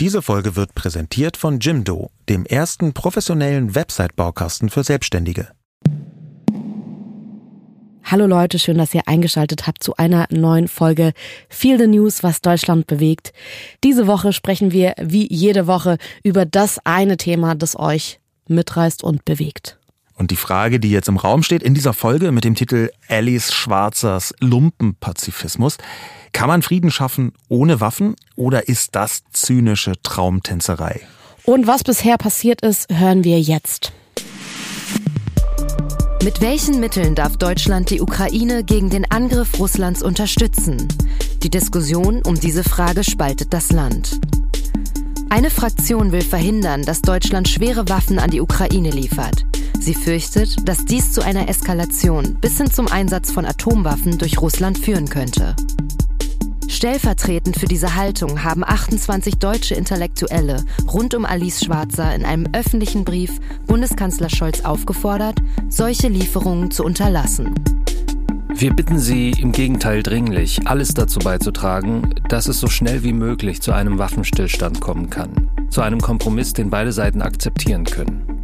Diese Folge wird präsentiert von Jimdo, dem ersten professionellen Website-Baukasten für Selbstständige. Hallo Leute, schön, dass ihr eingeschaltet habt zu einer neuen Folge Feel the News, was Deutschland bewegt. Diese Woche sprechen wir wie jede Woche über das eine Thema, das euch mitreißt und bewegt. Und die Frage, die jetzt im Raum steht in dieser Folge mit dem Titel Alice Schwarzers Lumpenpazifismus, kann man Frieden schaffen ohne Waffen oder ist das zynische Traumtänzerei? Und was bisher passiert ist, hören wir jetzt. Mit welchen Mitteln darf Deutschland die Ukraine gegen den Angriff Russlands unterstützen? Die Diskussion um diese Frage spaltet das Land. Eine Fraktion will verhindern, dass Deutschland schwere Waffen an die Ukraine liefert. Sie fürchtet, dass dies zu einer Eskalation bis hin zum Einsatz von Atomwaffen durch Russland führen könnte. Stellvertretend für diese Haltung haben 28 deutsche Intellektuelle rund um Alice Schwarzer in einem öffentlichen Brief Bundeskanzler Scholz aufgefordert, solche Lieferungen zu unterlassen. Wir bitten Sie im Gegenteil dringlich, alles dazu beizutragen, dass es so schnell wie möglich zu einem Waffenstillstand kommen kann, zu einem Kompromiss, den beide Seiten akzeptieren können.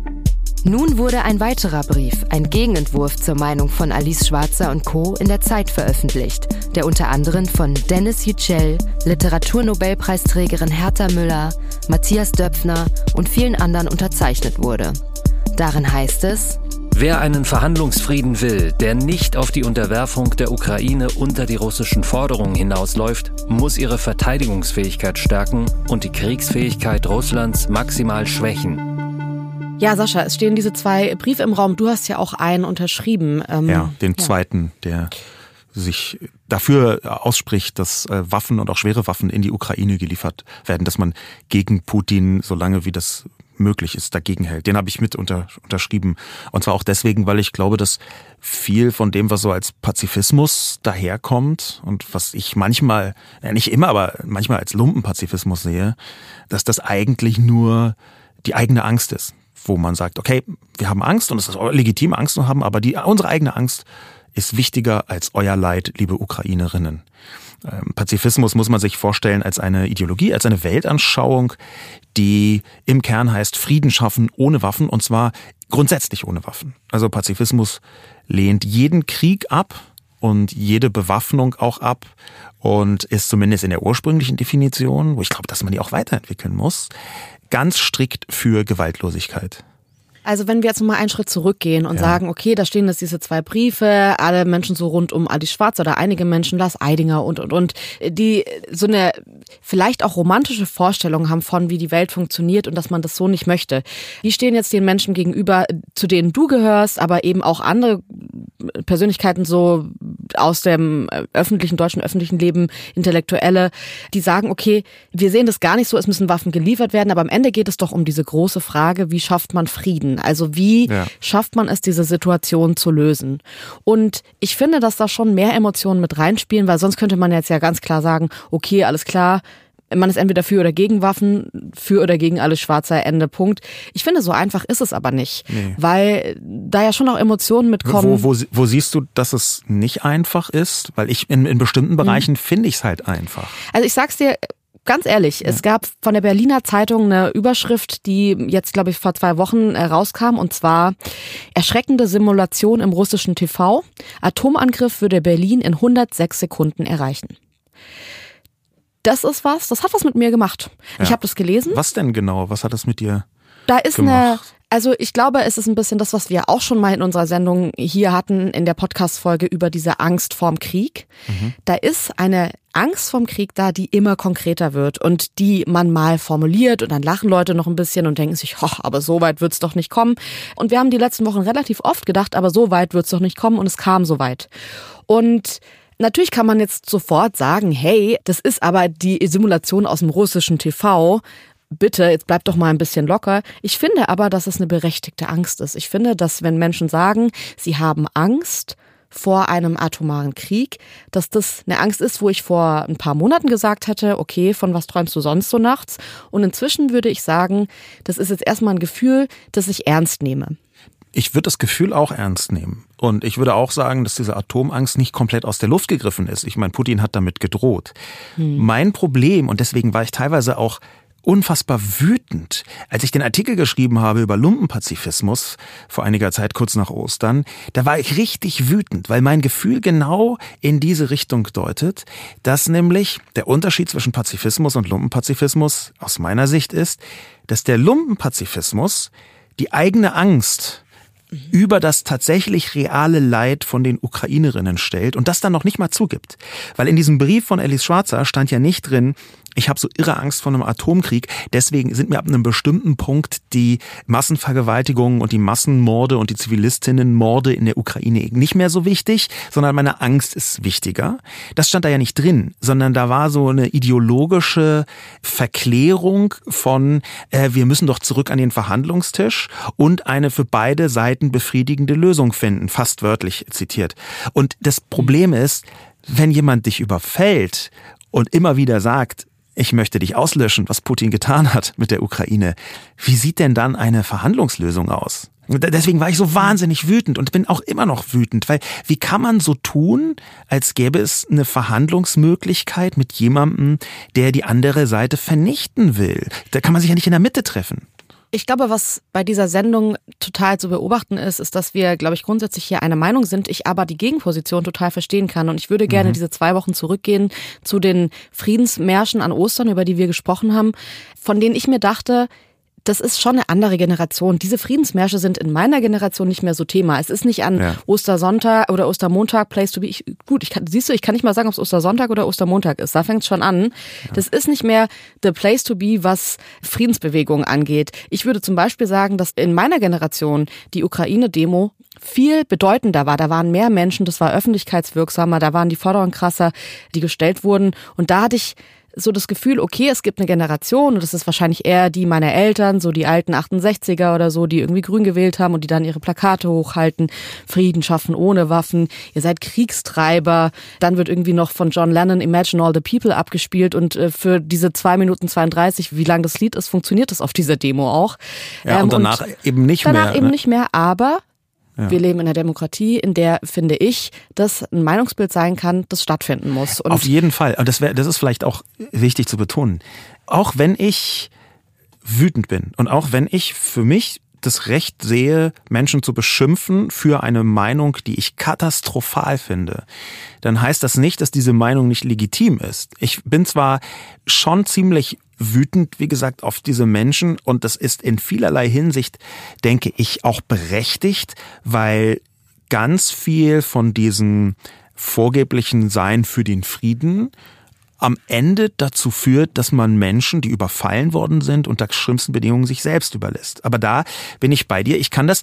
Nun wurde ein weiterer Brief, ein Gegenentwurf zur Meinung von Alice Schwarzer und Co. in der Zeit veröffentlicht, der unter anderem von Dennis Yücel, Literaturnobelpreisträgerin Hertha Müller, Matthias Döpfner und vielen anderen unterzeichnet wurde. Darin heißt es, Wer einen Verhandlungsfrieden will, der nicht auf die Unterwerfung der Ukraine unter die russischen Forderungen hinausläuft, muss ihre Verteidigungsfähigkeit stärken und die Kriegsfähigkeit Russlands maximal schwächen. Ja, Sascha, es stehen diese zwei Briefe im Raum. Du hast ja auch einen unterschrieben. Ähm, ja, den ja. zweiten, der sich dafür ausspricht, dass äh, Waffen und auch schwere Waffen in die Ukraine geliefert werden, dass man gegen Putin, solange wie das möglich ist, dagegen hält. Den habe ich mit unter, unterschrieben. Und zwar auch deswegen, weil ich glaube, dass viel von dem, was so als Pazifismus daherkommt und was ich manchmal, ja nicht immer, aber manchmal als Lumpenpazifismus sehe, dass das eigentlich nur die eigene Angst ist wo man sagt, okay, wir haben Angst und es ist legitim, Angst zu haben, aber die, unsere eigene Angst ist wichtiger als euer Leid, liebe Ukrainerinnen. Ähm, Pazifismus muss man sich vorstellen als eine Ideologie, als eine Weltanschauung, die im Kern heißt Frieden schaffen ohne Waffen und zwar grundsätzlich ohne Waffen. Also Pazifismus lehnt jeden Krieg ab und jede Bewaffnung auch ab und ist zumindest in der ursprünglichen Definition, wo ich glaube, dass man die auch weiterentwickeln muss, ganz strikt für Gewaltlosigkeit. Also wenn wir jetzt nochmal einen Schritt zurückgehen und ja. sagen, okay, da stehen jetzt diese zwei Briefe, alle Menschen so rund um Adi Schwarz oder einige Menschen, Lars Eidinger und, und, und, die so eine vielleicht auch romantische Vorstellung haben von, wie die Welt funktioniert und dass man das so nicht möchte. Die stehen jetzt den Menschen gegenüber, zu denen du gehörst, aber eben auch andere Persönlichkeiten so aus dem öffentlichen, deutschen öffentlichen Leben, Intellektuelle, die sagen, okay, wir sehen das gar nicht so, es müssen Waffen geliefert werden, aber am Ende geht es doch um diese große Frage, wie schafft man Frieden? Also wie ja. schafft man es, diese Situation zu lösen? Und ich finde, dass da schon mehr Emotionen mit reinspielen, weil sonst könnte man jetzt ja ganz klar sagen, okay, alles klar, man ist entweder für oder gegen Waffen, für oder gegen alles schwarzer Ende, Punkt. Ich finde, so einfach ist es aber nicht, nee. weil da ja schon auch Emotionen mitkommen. Wo, wo, wo siehst du, dass es nicht einfach ist? Weil ich in, in bestimmten Bereichen hm. finde ich es halt einfach. Also ich sag's dir, Ganz ehrlich, ja. es gab von der Berliner Zeitung eine Überschrift, die jetzt, glaube ich, vor zwei Wochen äh, rauskam, und zwar erschreckende Simulation im russischen TV. Atomangriff würde Berlin in 106 Sekunden erreichen das ist was, das hat was mit mir gemacht. Ja. Ich habe das gelesen. Was denn genau? Was hat das mit dir? Da ist gemacht? Also ich glaube, es ist ein bisschen das, was wir auch schon mal in unserer Sendung hier hatten, in der Podcast-Folge über diese Angst vorm Krieg. Mhm. Da ist eine Angst vorm Krieg da, die immer konkreter wird und die man mal formuliert und dann lachen Leute noch ein bisschen und denken sich, hoch, aber so weit wird's doch nicht kommen. Und wir haben die letzten Wochen relativ oft gedacht, aber so weit wird's doch nicht kommen und es kam so weit. Und Natürlich kann man jetzt sofort sagen, hey, das ist aber die Simulation aus dem russischen TV. Bitte, jetzt bleibt doch mal ein bisschen locker. Ich finde aber, dass es eine berechtigte Angst ist. Ich finde, dass wenn Menschen sagen, sie haben Angst, vor einem atomaren Krieg, dass das eine Angst ist, wo ich vor ein paar Monaten gesagt hätte, okay, von was träumst du sonst so nachts? Und inzwischen würde ich sagen, das ist jetzt erstmal ein Gefühl, das ich ernst nehme. Ich würde das Gefühl auch ernst nehmen. Und ich würde auch sagen, dass diese Atomangst nicht komplett aus der Luft gegriffen ist. Ich meine, Putin hat damit gedroht. Hm. Mein Problem, und deswegen war ich teilweise auch unfassbar wütend. Als ich den Artikel geschrieben habe über Lumpenpazifismus vor einiger Zeit kurz nach Ostern, da war ich richtig wütend, weil mein Gefühl genau in diese Richtung deutet, dass nämlich der Unterschied zwischen Pazifismus und Lumpenpazifismus aus meiner Sicht ist, dass der Lumpenpazifismus die eigene Angst über das tatsächlich reale Leid von den Ukrainerinnen stellt und das dann noch nicht mal zugibt. Weil in diesem Brief von Alice Schwarzer stand ja nicht drin, ich habe so irre Angst vor einem Atomkrieg. Deswegen sind mir ab einem bestimmten Punkt die Massenvergewaltigungen und die Massenmorde und die Zivilistinnenmorde in der Ukraine nicht mehr so wichtig, sondern meine Angst ist wichtiger. Das stand da ja nicht drin, sondern da war so eine ideologische Verklärung von, äh, wir müssen doch zurück an den Verhandlungstisch und eine für beide Seiten befriedigende Lösung finden, fast wörtlich zitiert. Und das Problem ist, wenn jemand dich überfällt und immer wieder sagt, ich möchte dich auslöschen, was Putin getan hat mit der Ukraine. Wie sieht denn dann eine Verhandlungslösung aus? Deswegen war ich so wahnsinnig wütend und bin auch immer noch wütend, weil wie kann man so tun, als gäbe es eine Verhandlungsmöglichkeit mit jemandem, der die andere Seite vernichten will? Da kann man sich ja nicht in der Mitte treffen. Ich glaube, was bei dieser Sendung total zu beobachten ist, ist, dass wir, glaube ich, grundsätzlich hier eine Meinung sind, ich aber die Gegenposition total verstehen kann. Und ich würde gerne mhm. diese zwei Wochen zurückgehen zu den Friedensmärschen an Ostern, über die wir gesprochen haben, von denen ich mir dachte, das ist schon eine andere Generation. Diese Friedensmärsche sind in meiner Generation nicht mehr so Thema. Es ist nicht an ja. Ostersonntag oder Ostermontag Place to be. Ich, gut, ich kann, siehst du, ich kann nicht mal sagen, ob es Ostersonntag oder Ostermontag ist. Da fängt es schon an. Ja. Das ist nicht mehr the place to be, was Friedensbewegungen angeht. Ich würde zum Beispiel sagen, dass in meiner Generation die Ukraine-Demo viel bedeutender war. Da waren mehr Menschen, das war öffentlichkeitswirksamer, da waren die Forderungen krasser, die gestellt wurden. Und da hatte ich so das Gefühl, okay, es gibt eine Generation und das ist wahrscheinlich eher die meiner Eltern, so die alten 68er oder so, die irgendwie grün gewählt haben und die dann ihre Plakate hochhalten, Frieden schaffen ohne Waffen, ihr seid Kriegstreiber. Dann wird irgendwie noch von John Lennon Imagine All the People abgespielt und äh, für diese zwei Minuten 32, wie lang das Lied ist, funktioniert das auf dieser Demo auch. Ja, und ähm, danach und eben nicht danach mehr. Danach eben ne? nicht mehr, aber ja. Wir leben in einer Demokratie, in der, finde ich, das ein Meinungsbild sein kann, das stattfinden muss. Und Auf jeden Fall. Und das, wär, das ist vielleicht auch wichtig zu betonen. Auch wenn ich wütend bin und auch wenn ich für mich das Recht sehe, Menschen zu beschimpfen für eine Meinung, die ich katastrophal finde, dann heißt das nicht, dass diese Meinung nicht legitim ist. Ich bin zwar schon ziemlich wütend, wie gesagt, auf diese Menschen und das ist in vielerlei Hinsicht, denke ich, auch berechtigt, weil ganz viel von diesem vorgeblichen Sein für den Frieden am Ende dazu führt, dass man Menschen, die überfallen worden sind, unter schlimmsten Bedingungen sich selbst überlässt. Aber da bin ich bei dir. Ich kann das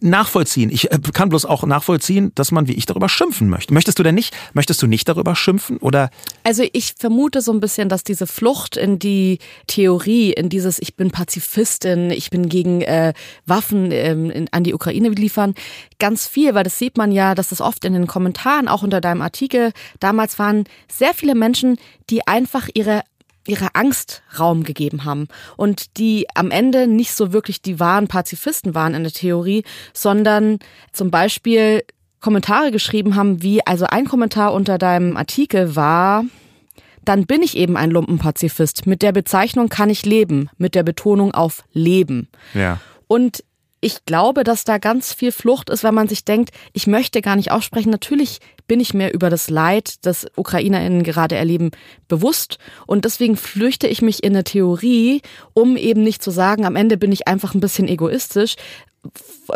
nachvollziehen. Ich äh, kann bloß auch nachvollziehen, dass man wie ich darüber schimpfen möchte. Möchtest du denn nicht? Möchtest du nicht darüber schimpfen oder? Also ich vermute so ein bisschen, dass diese Flucht in die Theorie, in dieses ich bin Pazifistin, ich bin gegen äh, Waffen ähm, in, an die Ukraine liefern, ganz viel, weil das sieht man ja, dass das oft in den Kommentaren, auch unter deinem Artikel, damals waren sehr viele Menschen, die einfach ihre ihre Angst Raum gegeben haben und die am Ende nicht so wirklich die wahren Pazifisten waren in der Theorie, sondern zum Beispiel Kommentare geschrieben haben, wie, also ein Kommentar unter deinem Artikel war, dann bin ich eben ein Lumpenpazifist. Mit der Bezeichnung kann ich leben, mit der Betonung auf Leben. Ja. Und ich glaube, dass da ganz viel Flucht ist, wenn man sich denkt, ich möchte gar nicht aussprechen. Natürlich bin ich mir über das Leid, das UkrainerInnen gerade erleben, bewusst. Und deswegen flüchte ich mich in eine Theorie, um eben nicht zu sagen, am Ende bin ich einfach ein bisschen egoistisch,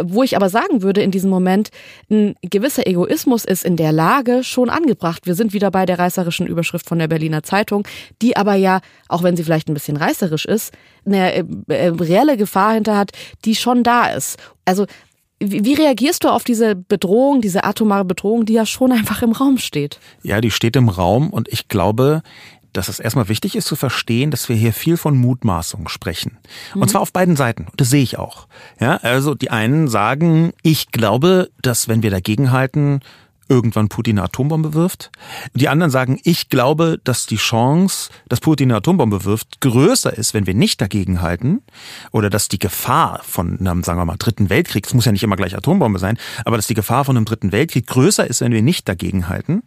wo ich aber sagen würde in diesem Moment, ein gewisser Egoismus ist in der Lage schon angebracht. Wir sind wieder bei der reißerischen Überschrift von der Berliner Zeitung, die aber ja, auch wenn sie vielleicht ein bisschen reißerisch ist, eine äh, äh, reelle Gefahr hinter hat, die schon da ist. Also wie reagierst du auf diese Bedrohung, diese atomare Bedrohung, die ja schon einfach im Raum steht? Ja, die steht im Raum und ich glaube, dass es erstmal wichtig ist zu verstehen, dass wir hier viel von Mutmaßung sprechen. Und mhm. zwar auf beiden Seiten. Und das sehe ich auch. Ja, also die einen sagen, ich glaube, dass wenn wir dagegenhalten, irgendwann Putin eine Atombombe wirft. Die anderen sagen, ich glaube, dass die Chance, dass Putin eine Atombombe wirft, größer ist, wenn wir nicht dagegen halten. Oder dass die Gefahr von einem, sagen wir mal, dritten Weltkrieg, es muss ja nicht immer gleich Atombombe sein, aber dass die Gefahr von einem dritten Weltkrieg größer ist, wenn wir nicht dagegen halten.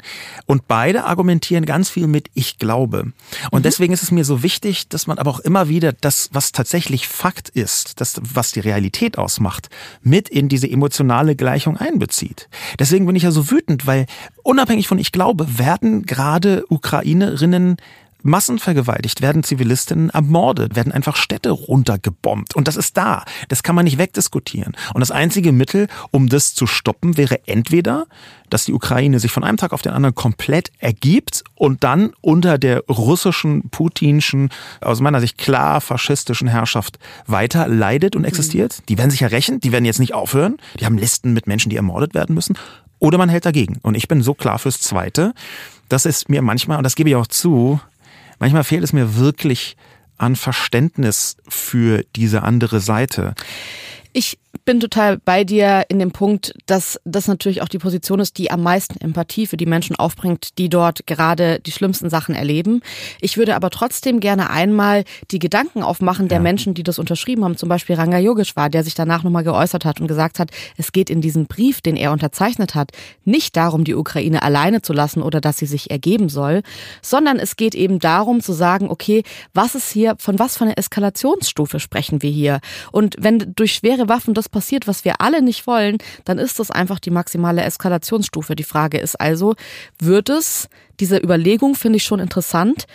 Und beide argumentieren ganz viel mit ich glaube. Und mhm. deswegen ist es mir so wichtig, dass man aber auch immer wieder das, was tatsächlich Fakt ist, das, was die Realität ausmacht, mit in diese emotionale Gleichung einbezieht. Deswegen bin ich ja so wütend, weil unabhängig von ich glaube, werden gerade Ukrainerinnen massenvergewaltigt, werden Zivilistinnen ermordet, werden einfach Städte runtergebombt. Und das ist da. Das kann man nicht wegdiskutieren. Und das einzige Mittel, um das zu stoppen, wäre entweder, dass die Ukraine sich von einem Tag auf den anderen komplett ergibt und dann unter der russischen, putinschen, aus meiner Sicht klar faschistischen Herrschaft weiter leidet und existiert. Die werden sich ja rächen, die werden jetzt nicht aufhören. Die haben Listen mit Menschen, die ermordet werden müssen. Oder man hält dagegen. Und ich bin so klar fürs Zweite. Das ist mir manchmal, und das gebe ich auch zu, manchmal fehlt es mir wirklich an Verständnis für diese andere Seite. Ich bin total bei dir in dem Punkt, dass das natürlich auch die Position ist, die am meisten Empathie für die Menschen aufbringt, die dort gerade die schlimmsten Sachen erleben. Ich würde aber trotzdem gerne einmal die Gedanken aufmachen der ja. Menschen, die das unterschrieben haben. Zum Beispiel Ranga Yogeshwar, der sich danach nochmal geäußert hat und gesagt hat, es geht in diesem Brief, den er unterzeichnet hat, nicht darum, die Ukraine alleine zu lassen oder dass sie sich ergeben soll, sondern es geht eben darum zu sagen, okay, was ist hier, von was für einer Eskalationsstufe sprechen wir hier? Und wenn durch schwere Waffen das passiert, was wir alle nicht wollen, dann ist das einfach die maximale Eskalationsstufe. Die Frage ist also, wird es, diese Überlegung finde ich schon interessant,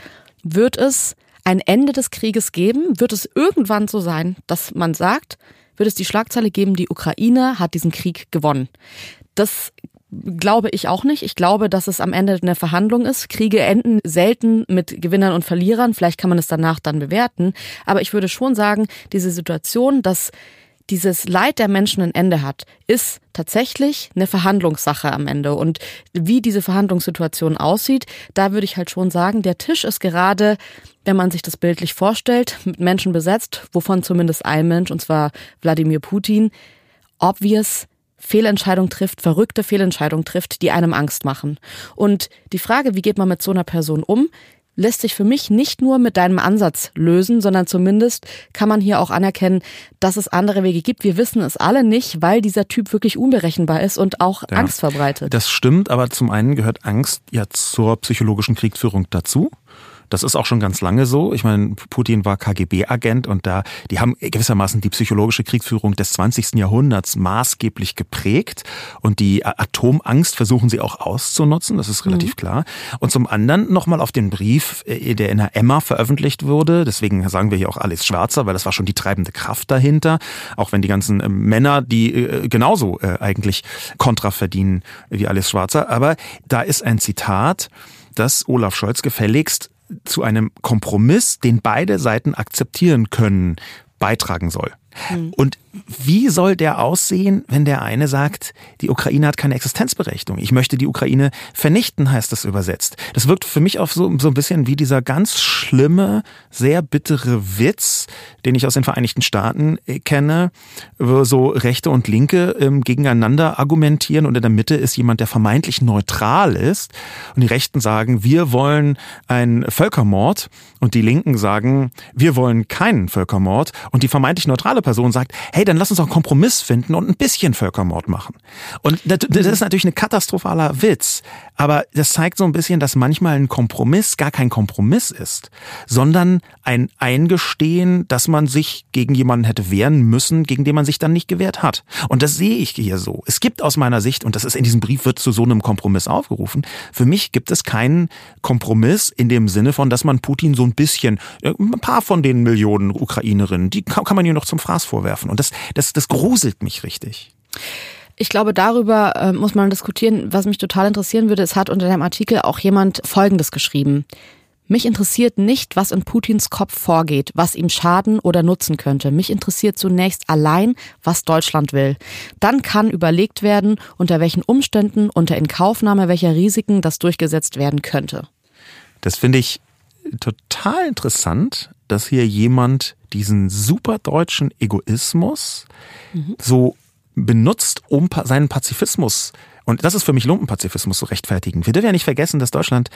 wird es ein Ende des Krieges geben? Wird es irgendwann so sein, dass man sagt, wird es die Schlagzeile geben, die Ukraine hat diesen Krieg gewonnen? Das glaube ich auch nicht. Ich glaube, dass es am Ende eine Verhandlung ist. Kriege enden selten mit Gewinnern und Verlierern. Vielleicht kann man es danach dann bewerten. Aber ich würde schon sagen, diese Situation, dass dieses Leid der Menschen ein Ende hat, ist tatsächlich eine Verhandlungssache am Ende. Und wie diese Verhandlungssituation aussieht, da würde ich halt schon sagen, der Tisch ist gerade, wenn man sich das bildlich vorstellt, mit Menschen besetzt, wovon zumindest ein Mensch, und zwar Wladimir Putin, obvious Fehlentscheidung trifft, verrückte Fehlentscheidung trifft, die einem Angst machen. Und die Frage, wie geht man mit so einer Person um, lässt sich für mich nicht nur mit deinem Ansatz lösen, sondern zumindest kann man hier auch anerkennen, dass es andere Wege gibt. Wir wissen es alle nicht, weil dieser Typ wirklich unberechenbar ist und auch ja, Angst verbreitet. Das stimmt, aber zum einen gehört Angst ja zur psychologischen Kriegsführung dazu. Das ist auch schon ganz lange so. Ich meine, Putin war KGB-Agent und da, die haben gewissermaßen die psychologische Kriegsführung des 20. Jahrhunderts maßgeblich geprägt und die Atomangst versuchen sie auch auszunutzen. Das ist relativ mhm. klar. Und zum anderen nochmal auf den Brief, äh, der in der Emma veröffentlicht wurde. Deswegen sagen wir hier auch Alice Schwarzer, weil das war schon die treibende Kraft dahinter. Auch wenn die ganzen äh, Männer, die äh, genauso eigentlich Kontra verdienen wie Alice Schwarzer. Aber da ist ein Zitat, das Olaf Scholz gefälligst zu einem Kompromiss, den beide Seiten akzeptieren können, beitragen soll. Mhm. Und wie soll der aussehen, wenn der eine sagt, die Ukraine hat keine Existenzberechtigung? Ich möchte die Ukraine vernichten, heißt das übersetzt. Das wirkt für mich auch so, so ein bisschen wie dieser ganz schlimme, sehr bittere Witz, den ich aus den Vereinigten Staaten äh, kenne, wo so Rechte und Linke ähm, gegeneinander argumentieren und in der Mitte ist jemand, der vermeintlich neutral ist. Und die Rechten sagen, wir wollen einen Völkermord und die Linken sagen, wir wollen keinen Völkermord. Und die vermeintlich neutrale Person sagt, hey, dann lass uns auch einen Kompromiss finden und ein bisschen Völkermord machen. Und das, das ist natürlich ein katastrophaler Witz, aber das zeigt so ein bisschen, dass manchmal ein Kompromiss gar kein Kompromiss ist, sondern ein Eingestehen, dass man sich gegen jemanden hätte wehren müssen, gegen den man sich dann nicht gewehrt hat. Und das sehe ich hier so. Es gibt aus meiner Sicht, und das ist in diesem Brief wird zu so einem Kompromiss aufgerufen, für mich gibt es keinen Kompromiss in dem Sinne von, dass man Putin so ein bisschen, ein paar von den Millionen Ukrainerinnen, die kann, man hier noch zum Fraß vorwerfen. Und das, das, das gruselt mich richtig. Ich glaube, darüber äh, muss man diskutieren. Was mich total interessieren würde, es hat unter dem Artikel auch jemand Folgendes geschrieben. Mich interessiert nicht, was in Putins Kopf vorgeht, was ihm schaden oder nutzen könnte. Mich interessiert zunächst allein, was Deutschland will. Dann kann überlegt werden, unter welchen Umständen, unter Inkaufnahme welcher Risiken das durchgesetzt werden könnte. Das finde ich total interessant, dass hier jemand diesen super deutschen Egoismus mhm. so benutzt, um seinen Pazifismus und das ist für mich Lumpenpazifismus zu rechtfertigen. Wir dürfen ja nicht vergessen, dass Deutschland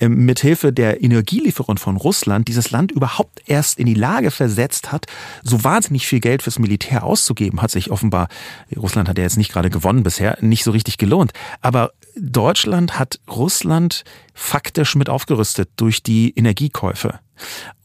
ähm, mithilfe der Energielieferung von Russland dieses Land überhaupt erst in die Lage versetzt hat, so wahnsinnig viel Geld fürs Militär auszugeben, hat sich offenbar, Russland hat ja jetzt nicht gerade gewonnen bisher, nicht so richtig gelohnt. Aber Deutschland hat Russland faktisch mit aufgerüstet durch die Energiekäufe.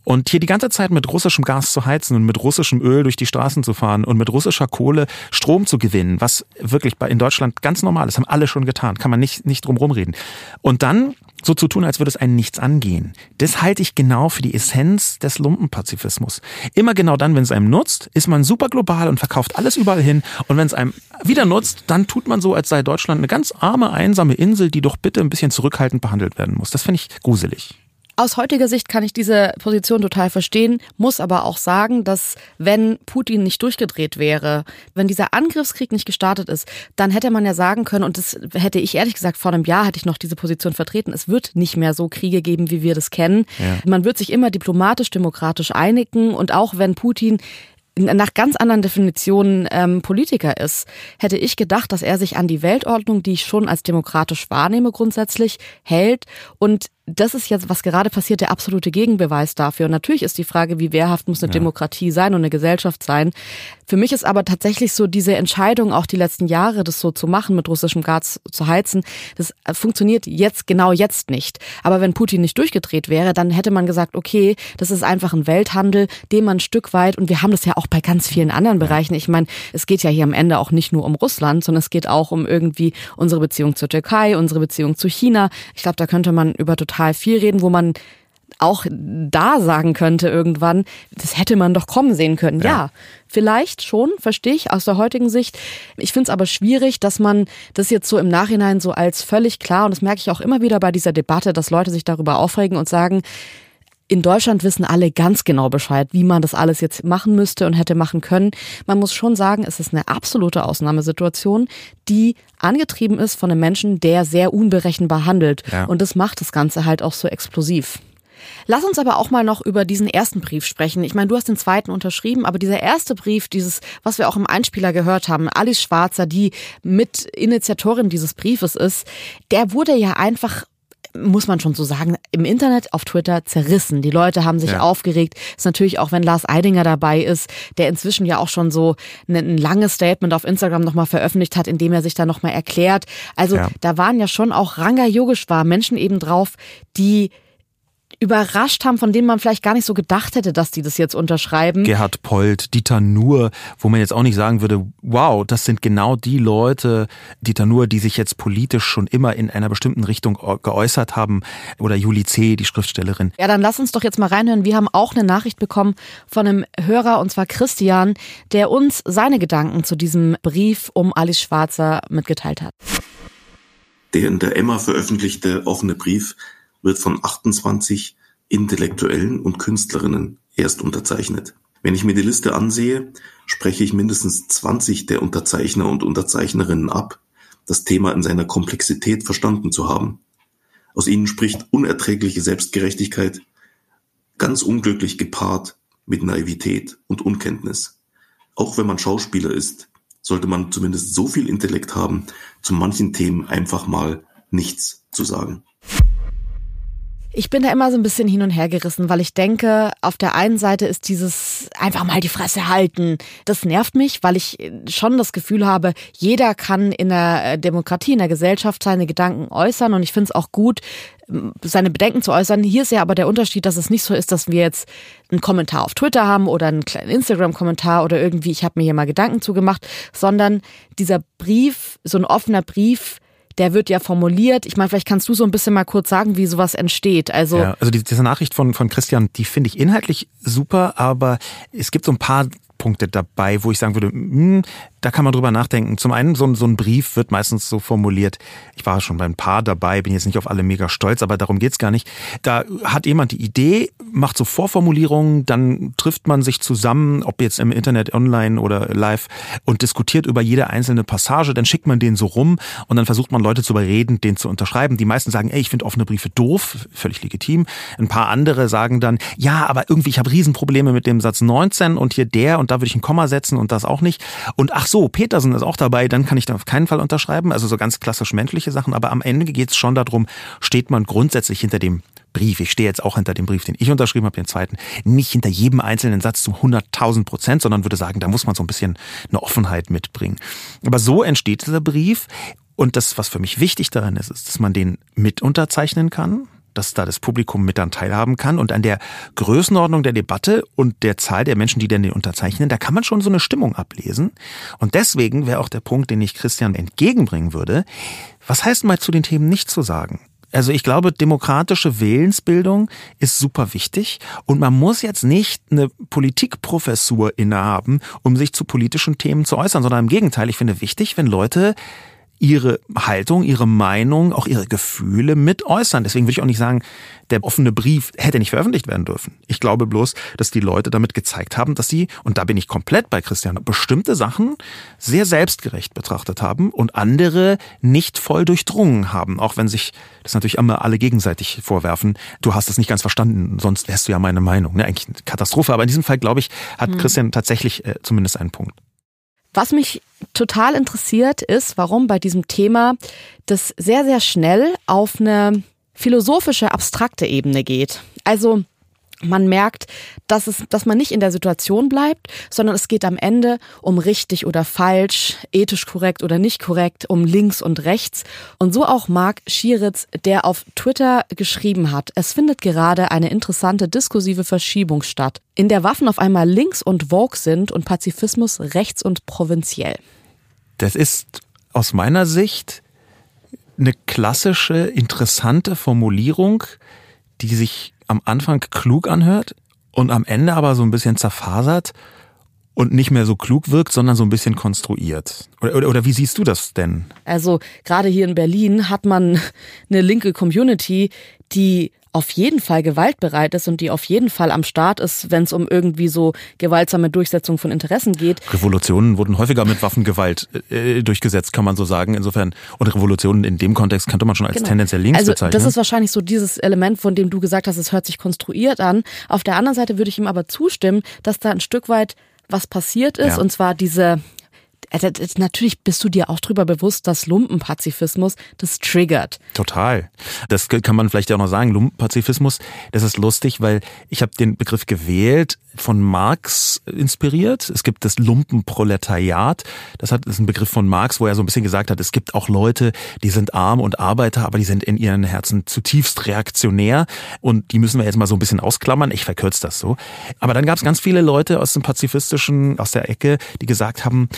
Und hier die ganze Zeit mit russischem Gas zu heizen und mit russischem Öl durch die Straßen zu fahren und mit russischer Kohle Strom zu gewinnen, was wirklich in Deutschland ganz normal ist, haben alle schon getan, kann man nicht, nicht drum rumreden. Und dann so zu tun, als würde es einen nichts angehen. Das halte ich genau für die Essenz des Lumpenpazifismus. Immer genau dann, wenn es einem nutzt, ist man super global und verkauft alles überall hin. Und wenn es einem wieder nutzt, dann tut man so, als sei Deutschland eine ganz arme, einsame Insel, die doch bitte ein bisschen zurückhaltend behandelt werden muss. Das finde ich gruselig. Aus heutiger Sicht kann ich diese Position total verstehen, muss aber auch sagen, dass wenn Putin nicht durchgedreht wäre, wenn dieser Angriffskrieg nicht gestartet ist, dann hätte man ja sagen können, und das hätte ich ehrlich gesagt vor einem Jahr hätte ich noch diese Position vertreten, es wird nicht mehr so Kriege geben, wie wir das kennen. Ja. Man wird sich immer diplomatisch, demokratisch einigen und auch wenn Putin nach ganz anderen Definitionen ähm, Politiker ist, hätte ich gedacht, dass er sich an die Weltordnung, die ich schon als demokratisch wahrnehme, grundsätzlich hält und das ist jetzt, was gerade passiert, der absolute Gegenbeweis dafür. Und natürlich ist die Frage, wie wehrhaft muss eine ja. Demokratie sein und eine Gesellschaft sein. Für mich ist aber tatsächlich so diese Entscheidung, auch die letzten Jahre, das so zu machen, mit russischem Gas zu heizen, das funktioniert jetzt, genau jetzt nicht. Aber wenn Putin nicht durchgedreht wäre, dann hätte man gesagt, okay, das ist einfach ein Welthandel, den man ein Stück weit, und wir haben das ja auch bei ganz vielen anderen Bereichen. Ich meine, es geht ja hier am Ende auch nicht nur um Russland, sondern es geht auch um irgendwie unsere Beziehung zur Türkei, unsere Beziehung zu China. Ich glaube, da könnte man über total total viel reden, wo man auch da sagen könnte irgendwann, das hätte man doch kommen sehen können. Ja, ja vielleicht schon, verstehe ich aus der heutigen Sicht. Ich finde es aber schwierig, dass man das jetzt so im Nachhinein so als völlig klar, und das merke ich auch immer wieder bei dieser Debatte, dass Leute sich darüber aufregen und sagen, in Deutschland wissen alle ganz genau Bescheid, wie man das alles jetzt machen müsste und hätte machen können. Man muss schon sagen, es ist eine absolute Ausnahmesituation, die angetrieben ist von einem Menschen, der sehr unberechenbar handelt. Ja. Und das macht das Ganze halt auch so explosiv. Lass uns aber auch mal noch über diesen ersten Brief sprechen. Ich meine, du hast den zweiten unterschrieben, aber dieser erste Brief, dieses, was wir auch im Einspieler gehört haben, Alice Schwarzer, die Mitinitiatorin dieses Briefes ist, der wurde ja einfach muss man schon so sagen, im Internet, auf Twitter zerrissen. Die Leute haben sich ja. aufgeregt. Ist natürlich auch, wenn Lars Eidinger dabei ist, der inzwischen ja auch schon so ein, ein langes Statement auf Instagram nochmal veröffentlicht hat, in dem er sich da nochmal erklärt. Also ja. da waren ja schon auch Ranga Yogeshwar Menschen eben drauf, die überrascht haben, von denen man vielleicht gar nicht so gedacht hätte, dass die das jetzt unterschreiben. Gerhard Polt, Dieter Nuhr, wo man jetzt auch nicht sagen würde, wow, das sind genau die Leute, Dieter Nuhr, die sich jetzt politisch schon immer in einer bestimmten Richtung geäußert haben, oder Julie C., die Schriftstellerin. Ja, dann lass uns doch jetzt mal reinhören. Wir haben auch eine Nachricht bekommen von einem Hörer, und zwar Christian, der uns seine Gedanken zu diesem Brief um Alice Schwarzer mitgeteilt hat. Der in der Emma veröffentlichte offene Brief wird von 28 Intellektuellen und Künstlerinnen erst unterzeichnet. Wenn ich mir die Liste ansehe, spreche ich mindestens 20 der Unterzeichner und Unterzeichnerinnen ab, das Thema in seiner Komplexität verstanden zu haben. Aus ihnen spricht unerträgliche Selbstgerechtigkeit, ganz unglücklich gepaart mit Naivität und Unkenntnis. Auch wenn man Schauspieler ist, sollte man zumindest so viel Intellekt haben, zu manchen Themen einfach mal nichts zu sagen. Ich bin da immer so ein bisschen hin und her gerissen, weil ich denke, auf der einen Seite ist dieses einfach mal die Fresse halten. Das nervt mich, weil ich schon das Gefühl habe, jeder kann in der Demokratie, in der Gesellschaft seine Gedanken äußern und ich finde es auch gut, seine Bedenken zu äußern. Hier ist ja aber der Unterschied, dass es nicht so ist, dass wir jetzt einen Kommentar auf Twitter haben oder einen kleinen Instagram-Kommentar oder irgendwie, ich habe mir hier mal Gedanken zugemacht, sondern dieser Brief, so ein offener Brief, der wird ja formuliert. Ich meine, vielleicht kannst du so ein bisschen mal kurz sagen, wie sowas entsteht. Also, ja, also diese Nachricht von, von Christian, die finde ich inhaltlich super, aber es gibt so ein paar Punkte dabei, wo ich sagen würde, hm, da kann man drüber nachdenken. Zum einen, so ein, so ein Brief wird meistens so formuliert, ich war schon bei ein paar dabei, bin jetzt nicht auf alle mega stolz, aber darum geht's gar nicht. Da hat jemand die Idee, macht so Vorformulierungen, dann trifft man sich zusammen, ob jetzt im Internet, online oder live, und diskutiert über jede einzelne Passage, dann schickt man den so rum und dann versucht man Leute zu überreden, den zu unterschreiben. Die meisten sagen, ey, ich finde offene Briefe doof, völlig legitim. Ein paar andere sagen dann, ja, aber irgendwie, ich habe Riesenprobleme mit dem Satz 19 und hier der und da würde ich ein Komma setzen und das auch nicht. Und ach so, Petersen ist auch dabei, dann kann ich da auf keinen Fall unterschreiben. Also so ganz klassisch menschliche Sachen. Aber am Ende geht es schon darum, steht man grundsätzlich hinter dem Brief. Ich stehe jetzt auch hinter dem Brief, den ich unterschrieben habe, den zweiten. Nicht hinter jedem einzelnen Satz zu 100.000 Prozent, sondern würde sagen, da muss man so ein bisschen eine Offenheit mitbringen. Aber so entsteht dieser Brief. Und das, was für mich wichtig daran ist, ist, dass man den mit unterzeichnen kann dass da das Publikum mit dann teilhaben kann. Und an der Größenordnung der Debatte und der Zahl der Menschen, die denn den unterzeichnen, da kann man schon so eine Stimmung ablesen. Und deswegen wäre auch der Punkt, den ich Christian entgegenbringen würde. Was heißt mal zu den Themen nicht zu sagen? Also ich glaube, demokratische Willensbildung ist super wichtig und man muss jetzt nicht eine Politikprofessur innehaben, um sich zu politischen Themen zu äußern, sondern im Gegenteil, ich finde wichtig, wenn Leute ihre Haltung, ihre Meinung, auch ihre Gefühle mit äußern. Deswegen würde ich auch nicht sagen, der offene Brief hätte nicht veröffentlicht werden dürfen. Ich glaube bloß, dass die Leute damit gezeigt haben, dass sie, und da bin ich komplett bei Christian, bestimmte Sachen sehr selbstgerecht betrachtet haben und andere nicht voll durchdrungen haben. Auch wenn sich das natürlich immer alle gegenseitig vorwerfen. Du hast es nicht ganz verstanden, sonst wärst du ja meine Meinung. Ne? Eigentlich eine Katastrophe. Aber in diesem Fall, glaube ich, hat hm. Christian tatsächlich äh, zumindest einen Punkt. Was mich total interessiert ist, warum bei diesem Thema das sehr, sehr schnell auf eine philosophische, abstrakte Ebene geht. Also man merkt, dass, es, dass man nicht in der Situation bleibt, sondern es geht am Ende um richtig oder falsch, ethisch korrekt oder nicht korrekt, um links und rechts. Und so auch Marc Schieritz, der auf Twitter geschrieben hat, es findet gerade eine interessante diskursive Verschiebung statt, in der Waffen auf einmal links und vogue sind und Pazifismus rechts und provinziell. Das ist aus meiner Sicht eine klassische, interessante Formulierung, die sich am Anfang klug anhört und am Ende aber so ein bisschen zerfasert und nicht mehr so klug wirkt, sondern so ein bisschen konstruiert. Oder, oder, oder wie siehst du das denn? Also gerade hier in Berlin hat man eine linke Community, die auf jeden Fall gewaltbereit ist und die auf jeden Fall am Start ist, wenn es um irgendwie so gewaltsame Durchsetzung von Interessen geht. Revolutionen wurden häufiger mit Waffengewalt äh, durchgesetzt, kann man so sagen. Insofern, und Revolutionen in dem Kontext könnte man schon als genau. tendenziell links also, bezeichnen. Das ist wahrscheinlich so dieses Element, von dem du gesagt hast, es hört sich konstruiert an. Auf der anderen Seite würde ich ihm aber zustimmen, dass da ein Stück weit was passiert ist, ja. und zwar diese also natürlich bist du dir auch drüber bewusst, dass Lumpenpazifismus das triggert. Total. Das kann man vielleicht auch noch sagen. Lumpenpazifismus, das ist lustig, weil ich habe den Begriff gewählt, von Marx inspiriert. Es gibt das Lumpenproletariat. Das hat, das ist ein Begriff von Marx, wo er so ein bisschen gesagt hat, es gibt auch Leute, die sind arm und Arbeiter, aber die sind in ihren Herzen zutiefst reaktionär und die müssen wir jetzt mal so ein bisschen ausklammern. Ich verkürze das so. Aber dann gab es ganz viele Leute aus dem pazifistischen, aus der Ecke, die gesagt haben,